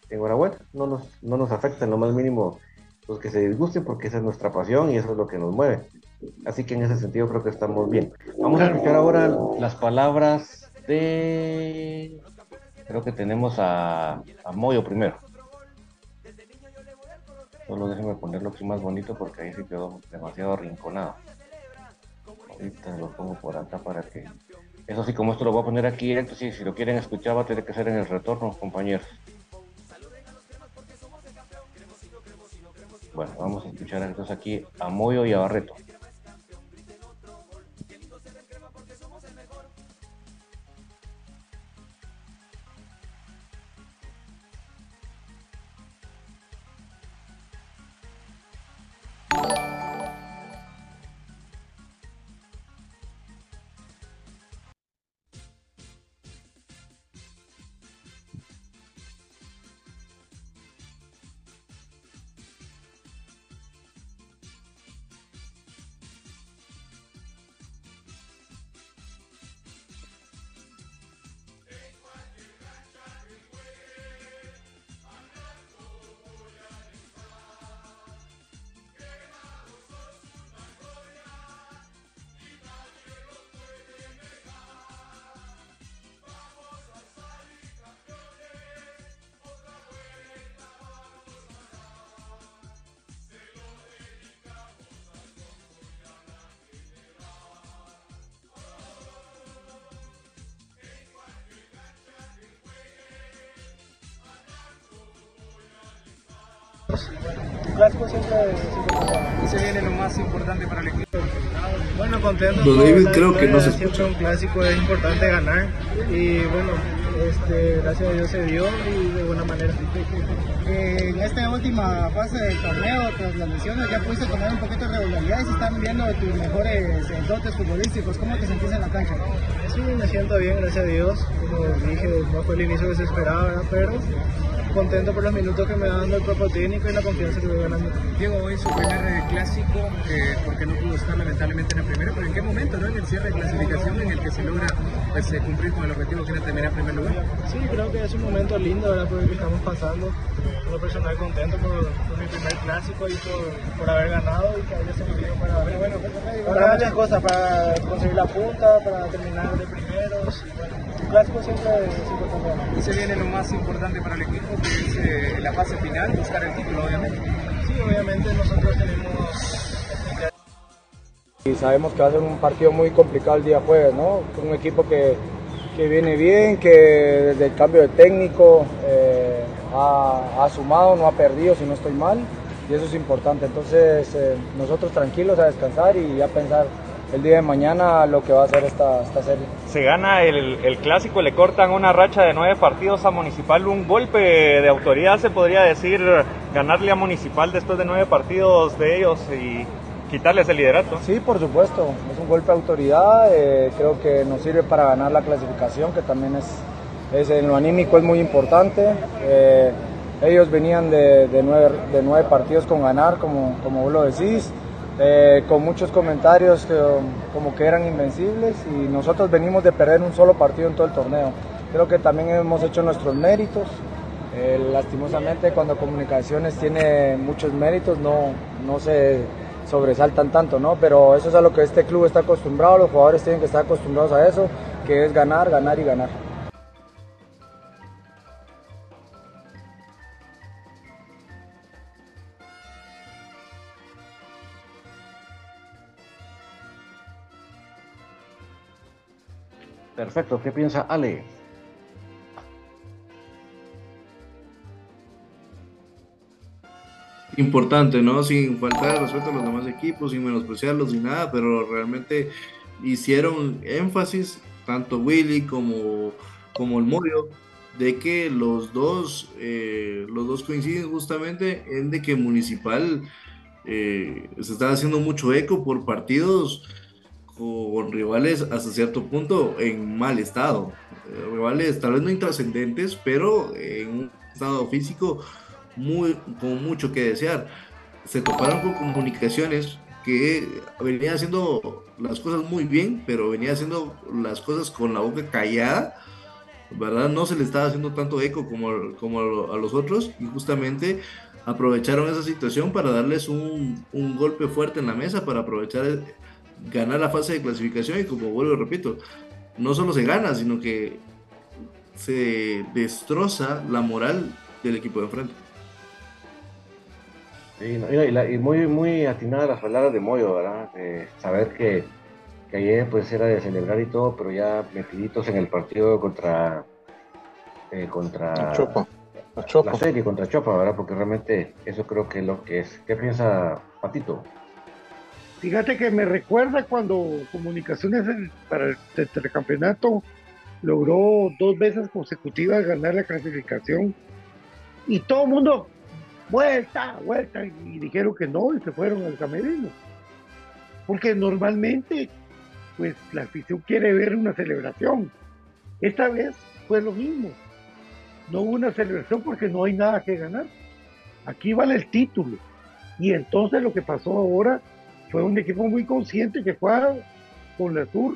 enhorabuena, no nos, no nos afecta en lo más mínimo los que se disgusten porque esa es nuestra pasión y eso es lo que nos mueve. Así que en ese sentido creo que estamos bien. Vamos a escuchar ahora las palabras de... Creo que tenemos a, a Moyo primero. Solo déjeme ponerlo aquí más bonito porque ahí se quedó demasiado arrinconado. Ahorita lo pongo por acá para que... Eso sí, como esto lo voy a poner aquí directo, sí, si lo quieren escuchar va a tener que ser en el retorno, compañeros. Bueno, vamos a escuchar entonces aquí a Moyo y a Barreto. Clásico siempre, se viene lo más importante para el equipo. Bueno, contento. David creo que no se escucha. un clásico es importante ganar y bueno, este, gracias a Dios se dio y de buena manera. Eh, en esta última fase del torneo, tras las lesiones, ya pudiste tomar un poquito de regularidad y se están viendo tus mejores dotes futbolísticos. ¿Cómo te sentís en la cancha? Sí, me siento bien, gracias a Dios. Como dije, no fue el inicio que se esperaba, pero contento por los minutos que me da dando el propio técnico y la confianza que voy ganando. Diego, hoy su primer eh, clásico, eh, porque no pudo estar lamentablemente en el primero, pero ¿en qué momento, no? En el cierre de clasificación en el que se logra pues, eh, cumplir con el objetivo que era terminar en primer lugar. Sí, creo que es un momento lindo, ¿verdad? Por el que estamos pasando. Como personal contento por, mi primer clásico y por, por, haber ganado y que haya servido para, bueno, bueno, para varias cosas, para conseguir la punta, para terminar de primeros clásico siempre es importante. Y se viene lo más importante para el equipo, que es eh, la fase final, buscar el título, obviamente. Sí, obviamente nosotros tenemos. Y sabemos que va a ser un partido muy complicado el día jueves, ¿no? Un equipo que, que viene bien, que desde el cambio de técnico eh, ha, ha, sumado, no ha perdido, si no estoy mal, y eso es importante. Entonces, eh, nosotros tranquilos a descansar y a pensar el día de mañana lo que va a ser esta, esta serie. Se gana el, clásico, le cortan una racha de nueve partidos a Municipal, un golpe de autoridad se podría decir, ganarle a Municipal después de nueve partidos de ellos y quitarles el liderato. Sí, por supuesto, es un golpe de autoridad, eh, creo que nos sirve para ganar la clasificación, que también es, es en lo anímico es muy importante. Eh, ellos venían de, de, nueve, de nueve partidos con ganar, como, como vos lo decís. Eh, con muchos comentarios que, como que eran invencibles y nosotros venimos de perder un solo partido en todo el torneo. Creo que también hemos hecho nuestros méritos. Eh, lastimosamente cuando comunicaciones tiene muchos méritos no, no se sobresaltan tanto, ¿no? Pero eso es a lo que este club está acostumbrado, los jugadores tienen que estar acostumbrados a eso, que es ganar, ganar y ganar. Perfecto, ¿qué piensa Ale? Importante, ¿no? Sin faltar respeto a los demás equipos, sin menospreciarlos ni nada, pero realmente hicieron énfasis, tanto Willy como, como el Morio, de que los dos, eh, los dos coinciden justamente en de que Municipal eh, se estaba haciendo mucho eco por partidos con rivales hasta cierto punto en mal estado. Eh, rivales tal vez no intrascendentes, pero en un estado físico muy, con mucho que desear. Se toparon con comunicaciones que venía haciendo las cosas muy bien, pero venía haciendo las cosas con la boca callada, ¿verdad? No se le estaba haciendo tanto eco como, como a los otros y justamente aprovecharon esa situación para darles un, un golpe fuerte en la mesa, para aprovechar, ganar la fase de clasificación y como vuelvo y repito, no solo se gana, sino que se destroza la moral del equipo de enfrente. y, muy, muy atinadas las palabras de Moyo, ¿verdad? Saber que, que, ayer pues era de celebrar y todo, pero ya metiditos en el partido contra eh, contra Chopa. La, serie contra Chopa, ¿verdad? Porque realmente eso creo que es lo que es. ¿Qué piensa Patito? Fíjate que me recuerda cuando Comunicaciones para el campeonato logró dos veces consecutivas ganar la clasificación y todo el mundo vuelta, vuelta y dijeron que no y se fueron al camerino. Porque normalmente pues la afición quiere ver una celebración. Esta vez fue lo mismo. No hubo una celebración porque no hay nada que ganar. Aquí vale el título. Y entonces lo que pasó ahora fue un equipo muy consciente que fue con la Sur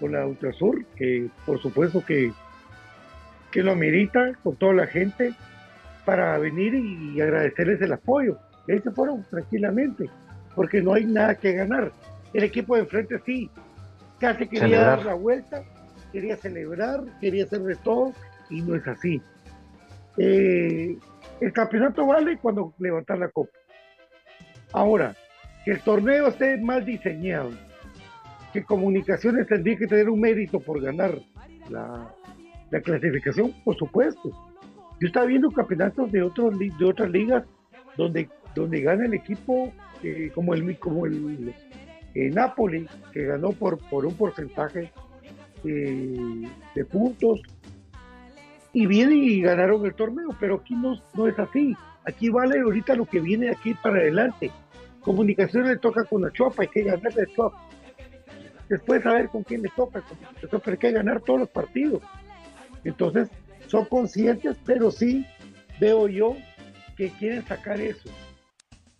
con la Ultrasur, que por supuesto que, que lo amerita con toda la gente para venir y agradecerles el apoyo. Y ahí se fueron tranquilamente, porque no hay nada que ganar. El equipo de enfrente sí, casi quería dar la vuelta, quería celebrar, quería hacer de todo, y no es así. Eh, el campeonato vale cuando levantar la copa. Ahora, que el torneo esté mal diseñado, que Comunicaciones tendría que tener un mérito por ganar la, clasificación, por supuesto. Yo estaba viendo campeonatos de, otros, de otras ligas donde, donde gana el equipo eh, como el, como el eh, Napoli, que ganó por, por un porcentaje eh, de puntos, y vienen y ganaron el torneo, pero aquí no, no es así. Aquí vale ahorita lo que viene aquí para adelante. Comunicaciones le toca con la Chuapa, hay que ganar la Chuapa después saber con quién le toca, pero hay que ganar todos los partidos. Entonces, son conscientes, pero sí veo yo que quieren sacar eso.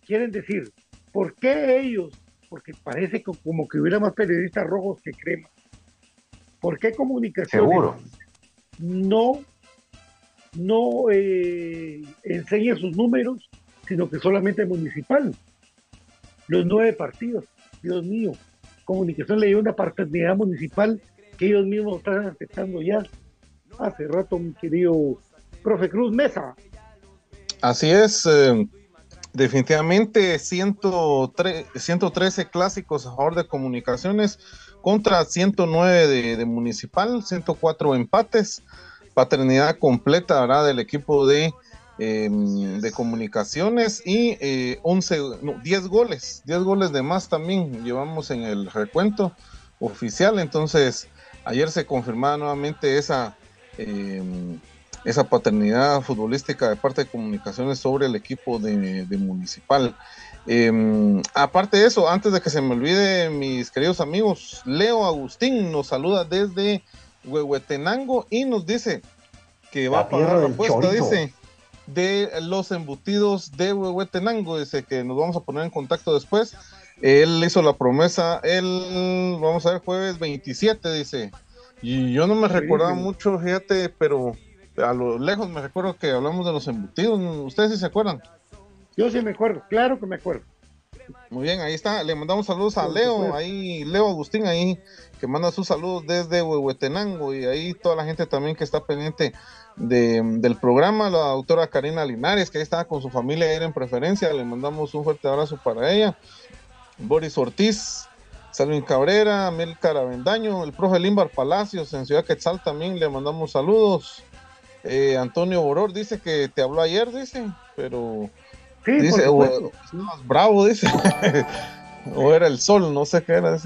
Quieren decir, ¿por qué ellos? Porque parece como que hubiera más periodistas rojos que crema. ¿Por qué comunicación no, no eh, enseña sus números, sino que solamente municipal? Los nueve partidos, Dios mío, comunicación le dio una paternidad municipal que ellos mismos están aceptando ya hace rato, mi querido profe Cruz Mesa. Así es, eh, definitivamente 103, 113 clásicos a favor de comunicaciones contra 109 de, de, municipal, 104 empates, paternidad completa ¿verdad? del equipo de Em, de comunicaciones y 11, eh, 10 goles, 10 goles de más también llevamos en el recuento oficial. Entonces, ayer se confirmaba nuevamente esa, em, esa paternidad futbolística de parte de comunicaciones sobre el equipo de, Municipal. Em, aparte de eso, antes de que se me olvide, mis queridos amigos, Leo Agustín nos saluda desde Huehuetenango y nos dice que va a pagar la apuesta, dice de los embutidos de Huehuetenango. Dice que nos vamos a poner en contacto después. Él hizo la promesa el, vamos a ver, jueves 27, dice. Y yo no me recordaba mucho, fíjate, pero a lo lejos me recuerdo que hablamos de los embutidos. ¿Ustedes sí se acuerdan? Yo sí me acuerdo, claro que me acuerdo. Muy bien, ahí está. Le mandamos saludos a Leo, ahí Leo Agustín, ahí que manda sus saludos desde Huehuetenango y ahí toda la gente también que está pendiente del programa, la doctora Karina Linares, que ahí está con su familia ayer en preferencia, le mandamos un fuerte abrazo para ella. Boris Ortiz, Salvin Cabrera, Mel Caravendaño, el profe Limbar Palacios en Ciudad Quetzal también le mandamos saludos. Eh, Antonio Boror dice que te habló ayer, dice, pero dice, o, bravo, dice, o era el sol, no sé qué era.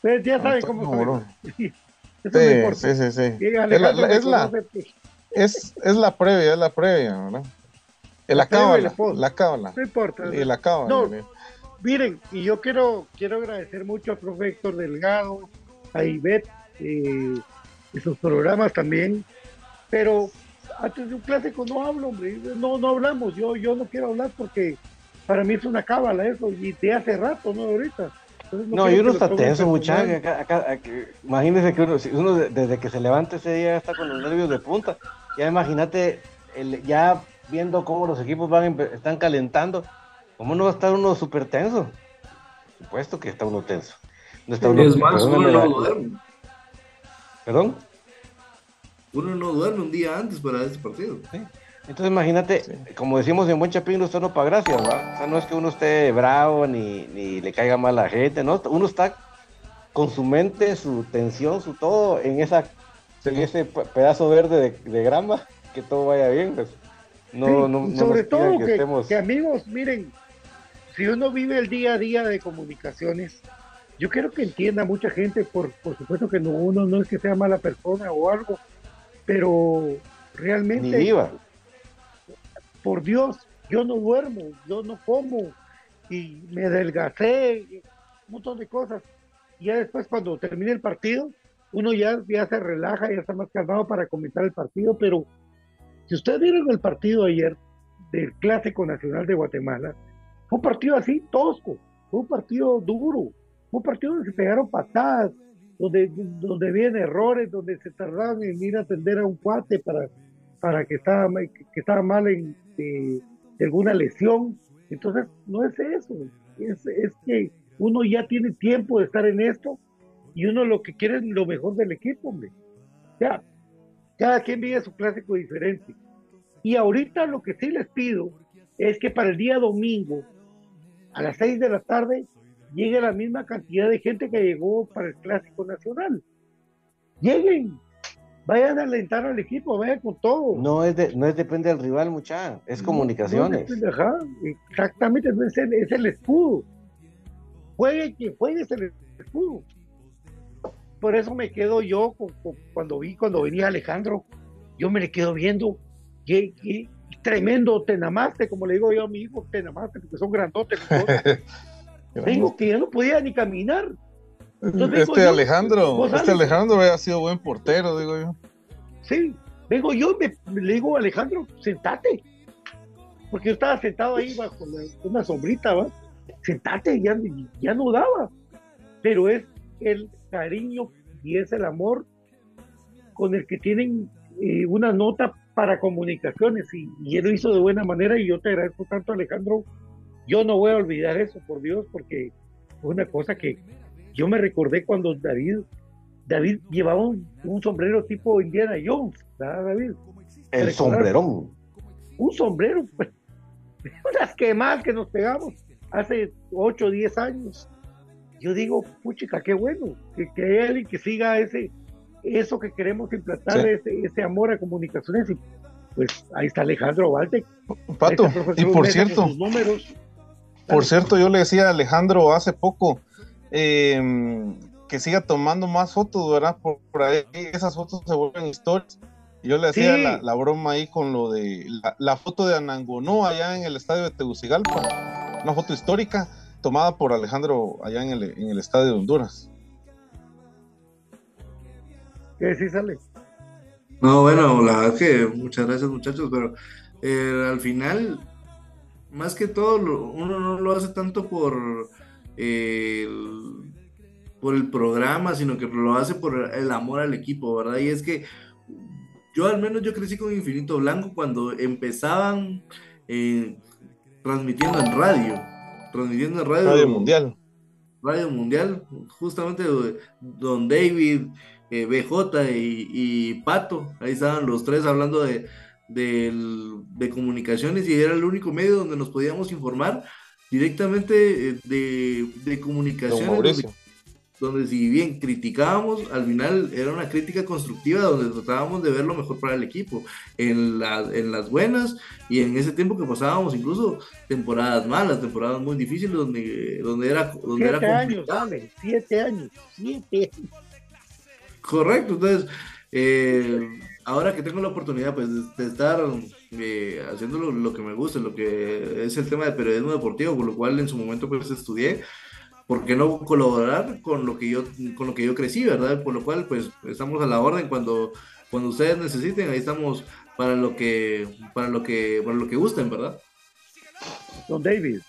Pues ya saben cómo. Sí, sí, sí, sí. Es la, es, la, es, es la previa, es la previa, ¿verdad? La cábala, la cábala. No importa. la cábala. No, miren, y yo quiero, quiero agradecer mucho al profe Héctor Delgado, a Ivette, eh, y sus programas también, pero antes de un clásico no hablo, hombre, no, no hablamos, yo, yo no quiero hablar porque para mí es una cábala eso, y de hace rato, no ahorita. No, y uno está tenso, muchachos. Imagínense que uno, uno, desde que se levanta ese día está con los nervios de punta. Ya imagínate, el, ya viendo cómo los equipos van están calentando, ¿cómo no va a estar uno súper tenso? Supuesto que está uno tenso. No está uno, es más, uno no duerme. ¿Perdón? Uno no duerme un día antes para ese partido. Entonces imagínate, como decimos en Buen Chapín, no está uno para gracia, ¿verdad? O sea, no es que uno esté bravo ni, ni le caiga mal a la gente, ¿no? Uno está con su mente, su tensión, su todo en esa en ese pedazo verde de, de grama, que todo vaya bien, pues. No, no, no sobre todo que, amigos, miren, si uno vive el día a día de comunicaciones, yo quiero que entienda mucha gente, por, por supuesto que no, uno no es que sea mala persona o algo, pero realmente, Ni por Dios, yo no duermo, yo no como y me adelgacé, un montón de cosas. Y ya después cuando termine el partido, uno ya, ya se relaja, ya está más calmado para comentar el partido, pero si ustedes vieron el partido ayer del Clásico Nacional de Guatemala, fue un partido así tosco, fue un partido duro, fue un partido donde se pegaron patadas, donde, donde habían errores, donde se tardaban en ir a atender a un cuate para, para que, estaba, que estaba mal en alguna lesión. Entonces, no es eso, es, que uno ya tiene tiempo de estar en esto y uno lo que quiere es lo mejor del equipo, hombre. Sea, cada quien vive su clásico diferente. Y ahorita lo que sí les pido es que para el día domingo, a las 6 de la tarde, llegue la misma cantidad de gente que llegó para el clásico nacional. Lleguen, vayan a alentar al equipo, vayan con todo. No es, de, no es depende del rival, mucha, es comunicaciones. exactamente, es el, es el escudo. Juegue que juegue es el escudo por eso me quedo yo cuando vi, cuando venía Alejandro, yo me le quedo viendo, qué, tremendo tenamaste, como le digo yo a mi hijo, tenamaste, porque son grandotes. Vengo que ya no podía ni caminar. Este Alejandro, este Alejandro había sido buen portero, digo yo. Sí, vengo yo, me, le digo Alejandro, sentate. Porque yo estaba sentado ahí bajo una sombrita, ¿va? Sentate, ya, ya no daba. Pero es el cariño y es el amor con el que tienen eh, una nota para comunicaciones y, él lo hizo de buena manera y yo te agradezco tanto Alejandro. Yo no voy a olvidar eso, por Dios, porque fue una cosa que yo me recordé cuando David, David llevaba un, sombrero tipo Indiana Jones, David? El sombrerón. Un sombrero, pues, unas quemadas que nos pegamos hace 8 o 10 años yo digo, puchica, qué bueno, que, que hay alguien que siga ese, eso que queremos implantar, ese, amor a comunicaciones. Y pues ahí está Alejandro Valde. Pato, y por cierto, por cierto, yo le decía a Alejandro hace poco em, que siga tomando más fotos, ¿verdad? Por, ahí esas fotos se vuelven historias. Yo le hacía la, broma ahí con lo de la, la, foto de Anangonó allá en el estadio de Tegucigalpa, una foto histórica tomada por Alejandro allá en el, en el estadio de Honduras. ¿Qué sí sale? No, bueno, la verdad que muchas gracias muchachos, pero eh, al final, más que todo, uno no lo hace tanto por, eh, por el programa, sino que lo hace por el amor al equipo, ¿verdad? Y es que yo al menos yo crecí con Infinito Blanco cuando empezaban eh, transmitiendo en radio transmitiendo en radio, Mundial. Radio Mundial, justamente Don David, eh, BJ y, Pato, ahí estaban los tres hablando de, de, comunicaciones y era el único medio donde nos podíamos informar directamente eh, de, de comunicaciones donde si bien criticábamos, al final era una crítica constructiva donde tratábamos de ver lo mejor para el equipo, en, en las buenas y en ese tiempo que pasábamos incluso temporadas malas, temporadas muy difíciles donde, donde era... Donde siete años, dale, siete años, siete Correcto, entonces Eh, ahora que tengo la oportunidad pues, de, estar eh, haciendo lo, que me gusta, lo que es el tema de periodismo deportivo, por lo cual en su momento pues estudié, ¿por qué no colaborar con lo que yo, con lo que yo crecí, verdad? Por lo cual pues estamos a la orden cuando, cuando ustedes necesiten, ahí estamos para lo que, para lo que, para lo que gusten, ¿verdad? Don David.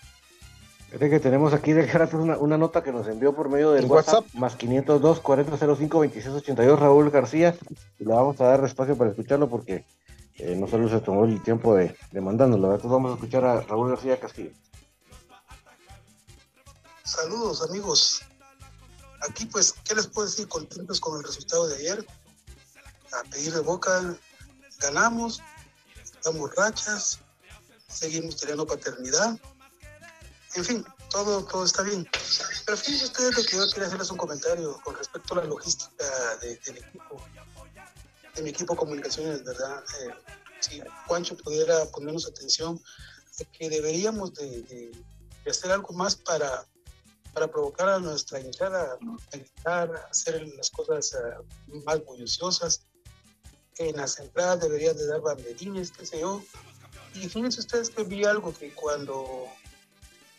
Fíjate que tenemos aquí de una, una nota que nos envió por medio del WhatsApp, más 502 4005 2682 Raúl García y le vamos a dar espacio para escucharlo porque eh, no solo se tomó el tiempo de, de mandándolo. Entonces vamos a escuchar a Raúl García Castillo. Saludos amigos. Aquí pues, ¿qué les puedo decir? Contentos con el resultado de ayer. A pedir de boca, ganamos, damos rachas, seguimos teniendo paternidad en fin, todo, todo está bien. Pero fíjense ustedes lo que yo quería hacerles un comentario con respecto a la logística del equipo, de mi equipo de comunicaciones, ¿verdad? Eh, si Juancho pudiera ponernos atención, que deberíamos de, hacer algo más para, para provocar a nuestra hinchada a gritar, a hacer las cosas eh, más bulliciosas. En las entradas deberían de dar banderines, qué sé yo. Y fíjense ustedes que vi algo que cuando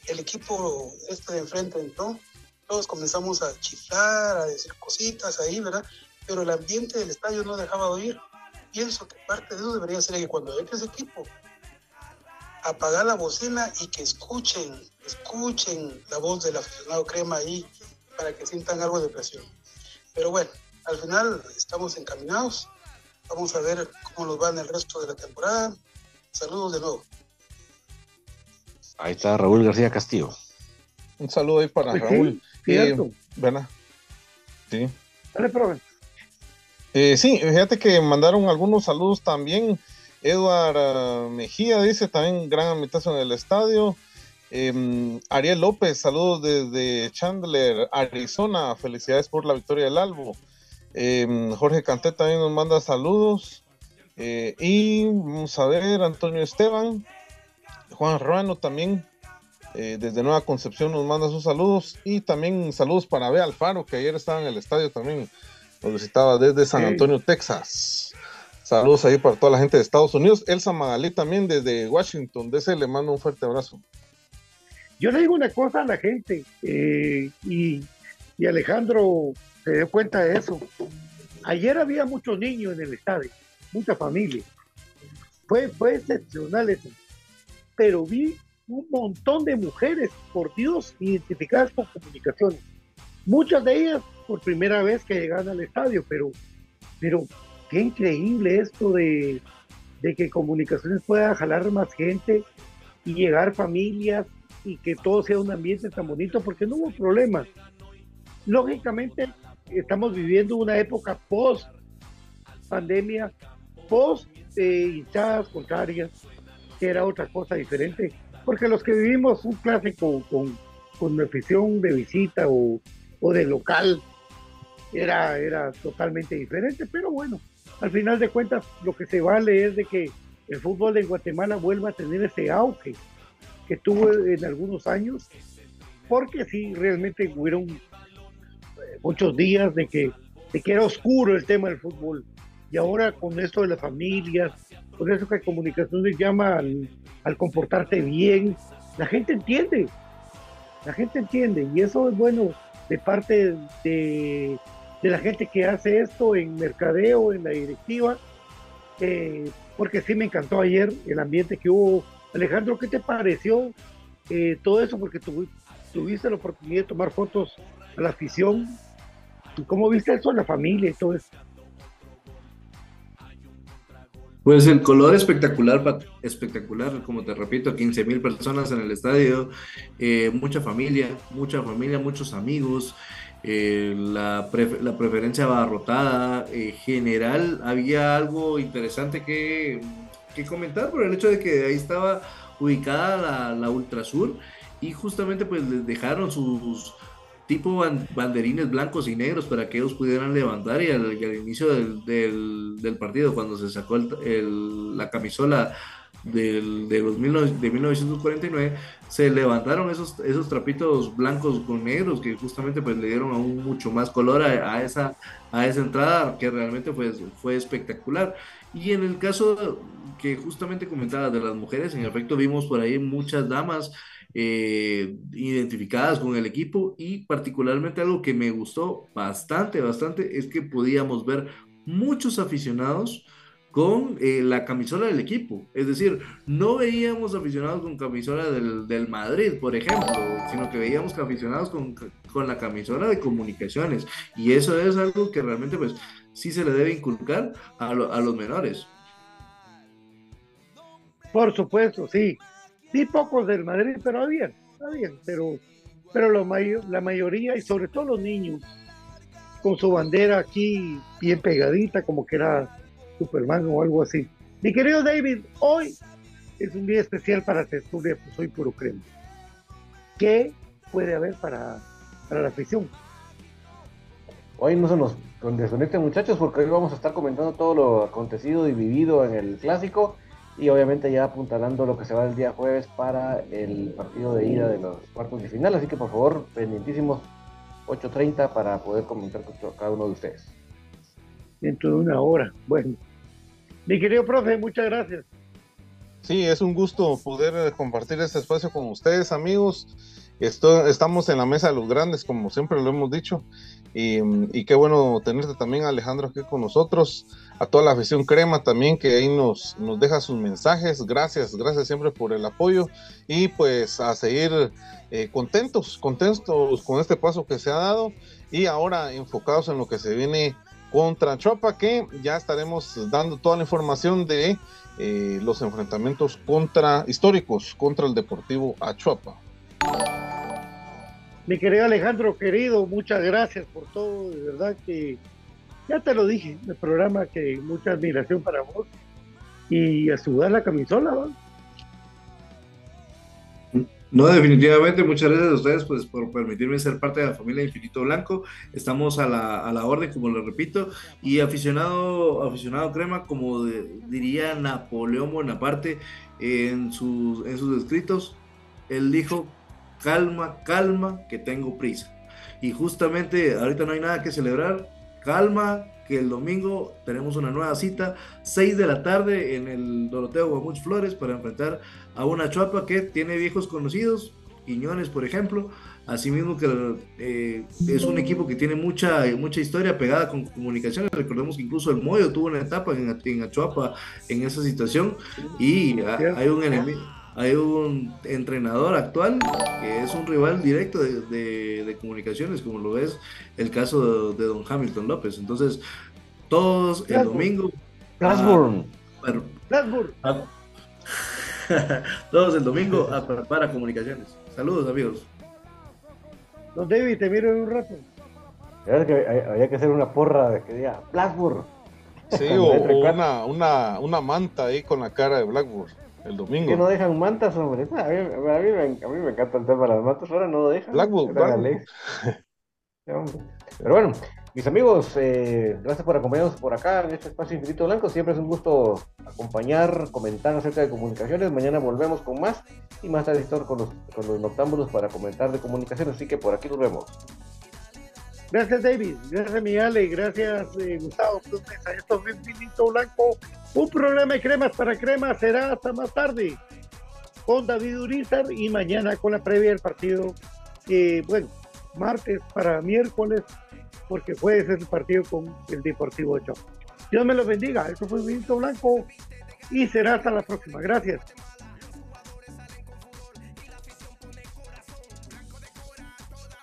el equipo este de enfrente entró, todos comenzamos a chiflar, a decir cositas ahí, ¿verdad? Pero el ambiente del estadio no dejaba de oír. Pienso que parte de eso debería ser que cuando entre ese equipo, apagar la bocina y que escuchen, escuchen la voz del aficionado crema ahí para que sientan algo de presión. Pero bueno, al final estamos encaminados. Vamos a ver cómo nos va en el resto de la temporada. Saludos de nuevo. Ahí está Raúl García Castillo. Un saludo ahí para Raúl. Sí, eh, Sí. Dale, eh, sí, fíjate que mandaron algunos saludos también. Eduard ah, Mejía dice también gran ambientación en el estadio. Em, Ariel López, saludos desde Chandler, Arizona. Felicidades por la victoria del Albo. Em, Jorge Canté también nos manda saludos. Eh, y vamos a ver, Antonio Esteban. Juan Ruano también, eh, desde Nueva Concepción, nos manda sus saludos. Y también saludos para Bea Alfaro, que ayer estaba en el estadio también. Nos visitaba desde San Antonio, Texas. Saludos ahí para toda la gente de Estados Unidos. Elsa Magalí también desde Washington, DC, le mando un fuerte abrazo. Yo le digo una cosa a la gente, eh, y, y, Alejandro se dio cuenta de eso. Ayer había muchos niños en el estadio, mucha familia. Fue, fue excepcional eso pero vi un montón de mujeres, por Dios, identificadas con comunicaciones. Muchas de ellas por primera vez que llegan al estadio, pero, pero qué increíble esto de, de que comunicaciones pueda jalar más gente y llegar familias y que todo sea un ambiente tan bonito, porque no hubo problemas. Lógicamente, estamos viviendo una época post pandemia, post eh, hinchadas contrarias, que era otra cosa diferente, porque los que vivimos un clásico con, con afición de visita o, o, de local era, era totalmente diferente, pero bueno, al final de cuentas lo que se vale es de que el fútbol de Guatemala vuelva a tener ese auge que tuvo en algunos años, porque sí, realmente hubieron eh, muchos días de que, de que era oscuro el tema del fútbol. Y ahora con esto de las familias, por eso que comunicación se llama al, comportarte bien. La gente entiende, la gente entiende y eso es bueno de parte de, la gente que hace esto en mercadeo, en la directiva, eh, porque sí me encantó ayer el ambiente que hubo. Alejandro, ¿qué te pareció eh, todo eso? Porque tuviste la oportunidad de tomar fotos a la afición. ¿Y cómo viste eso en la familia y todo eso? Pues el color espectacular, espectacular, como te repito, 15 mil personas en el estadio, eh, mucha familia, mucha familia, muchos amigos, eh, la, la, preferencia abarrotada, eh, general, había algo interesante que, que, comentar por el hecho de que ahí estaba ubicada la, la Ultrasur y justamente pues les dejaron sus tipo banderines blancos y negros para que ellos pudieran levantar y al, inicio del, del, partido cuando se sacó el, la camisola del, de, los de 1949, se levantaron esos, esos trapitos blancos con negros que justamente pues le dieron aún mucho más color a, esa, a esa entrada que realmente fue, fue espectacular. Y en el caso que justamente comentaba de las mujeres, en efecto vimos por ahí muchas damas eh, identificadas con el equipo y particularmente algo que me gustó bastante, bastante, es que podíamos ver muchos aficionados con eh, la camisola del equipo. Es decir, no veíamos aficionados con camisola del, del Madrid, por ejemplo, sino que veíamos aficionados con, con, la camisola de comunicaciones. Y eso es algo que realmente pues sí se le debe inculcar a, a los menores. Por supuesto, sí. Sí, pocos del Madrid, pero había, había, pero, pero lo mayor, la mayoría y sobre todo los niños con su bandera aquí bien pegadita, como que era Superman o algo así. Mi querido David, hoy es un día especial para Testuria, pues soy puro crema. ¿Qué puede haber para, para la afición? Hoy no se nos desconecten muchachos porque hoy vamos a estar comentando todo lo acontecido y vivido en el clásico y obviamente ya apuntalando lo que se va el día jueves para el partido de ida de los cuartos de final, así que por favor, pendientísimos 8.30 para poder comentar con cada uno de ustedes. Dentro de una hora, bueno. Mi querido profe, muchas gracias. Sí, es un gusto poder compartir este espacio con ustedes, amigos. Estamos en la mesa de los grandes, como siempre lo hemos dicho. Y, qué bueno tenerte también, Alejandro, aquí con nosotros. A toda la afición Crema también, que ahí nos, nos deja sus mensajes. Gracias, gracias siempre por el apoyo. Y pues a seguir eh, contentos, contentos con este paso que se ha dado. Y ahora enfocados en lo que se viene contra Chuapa, que ya estaremos dando toda la información de eh, los enfrentamientos contra históricos contra el Deportivo Achuapa. Mi querido Alejandro, querido, muchas gracias por todo, de verdad que ya te lo dije, el programa que mucha admiración para vos y a sudar la camisola, ¿no? No, definitivamente, muchas gracias a ustedes pues, por permitirme ser parte de la familia Infinito Blanco. Estamos a la, a la orden, como lo repito, y aficionado, aficionado crema, como diría Napoleón Bonaparte en sus, en sus escritos, él dijo calma, calma, que tengo prisa. Y justamente ahorita no hay nada que celebrar, calma, que el domingo tenemos una nueva cita, 6 de la tarde en el Doroteo Guamuch Flores para enfrentar a una Chuapa que tiene viejos conocidos, Quiñones por ejemplo, asimismo que eh, es un equipo que tiene mucha, mucha historia pegada con comunicaciones, recordemos que incluso el Moyo tuvo una etapa en, en Achuapa en esa situación y hay un enemigo hay un entrenador actual que es un rival directo de, comunicaciones, como lo es el caso de, don Hamilton López. Entonces, todos el domingo. Blackburn. todos el domingo a para comunicaciones. Saludos, amigos. Don David, te miro en un rato. había que hacer una porra de que diga Blackburn. Sí, o, una, una, una manta ahí con la cara de Blackburn el domingo. Que no dejan mantas, hombre. A mí, a mí, me, encanta el tema de las mantas, ahora no lo dejan. Blackwood, Pero bueno, mis amigos, eh, gracias por acompañarnos por acá en este espacio Infinito Blanco. Siempre es un gusto acompañar, comentar acerca de comunicaciones. Mañana volvemos con más y más tarde con los, con los noctámbulos para comentar de comunicaciones. Así que por aquí nos vemos. Gracias, David. Gracias, Miguel. Gracias, eh, Gustavo. a esto es Infinito Blanco. Un programa de cremas para cremas será hasta más tarde con David Urizar y mañana con la previa del partido. Eh, bueno, martes para miércoles, porque jueves es el partido con el Deportivo Ochoa. Dios me los bendiga. Esto fue Infinito Blanco y será hasta la próxima. Gracias.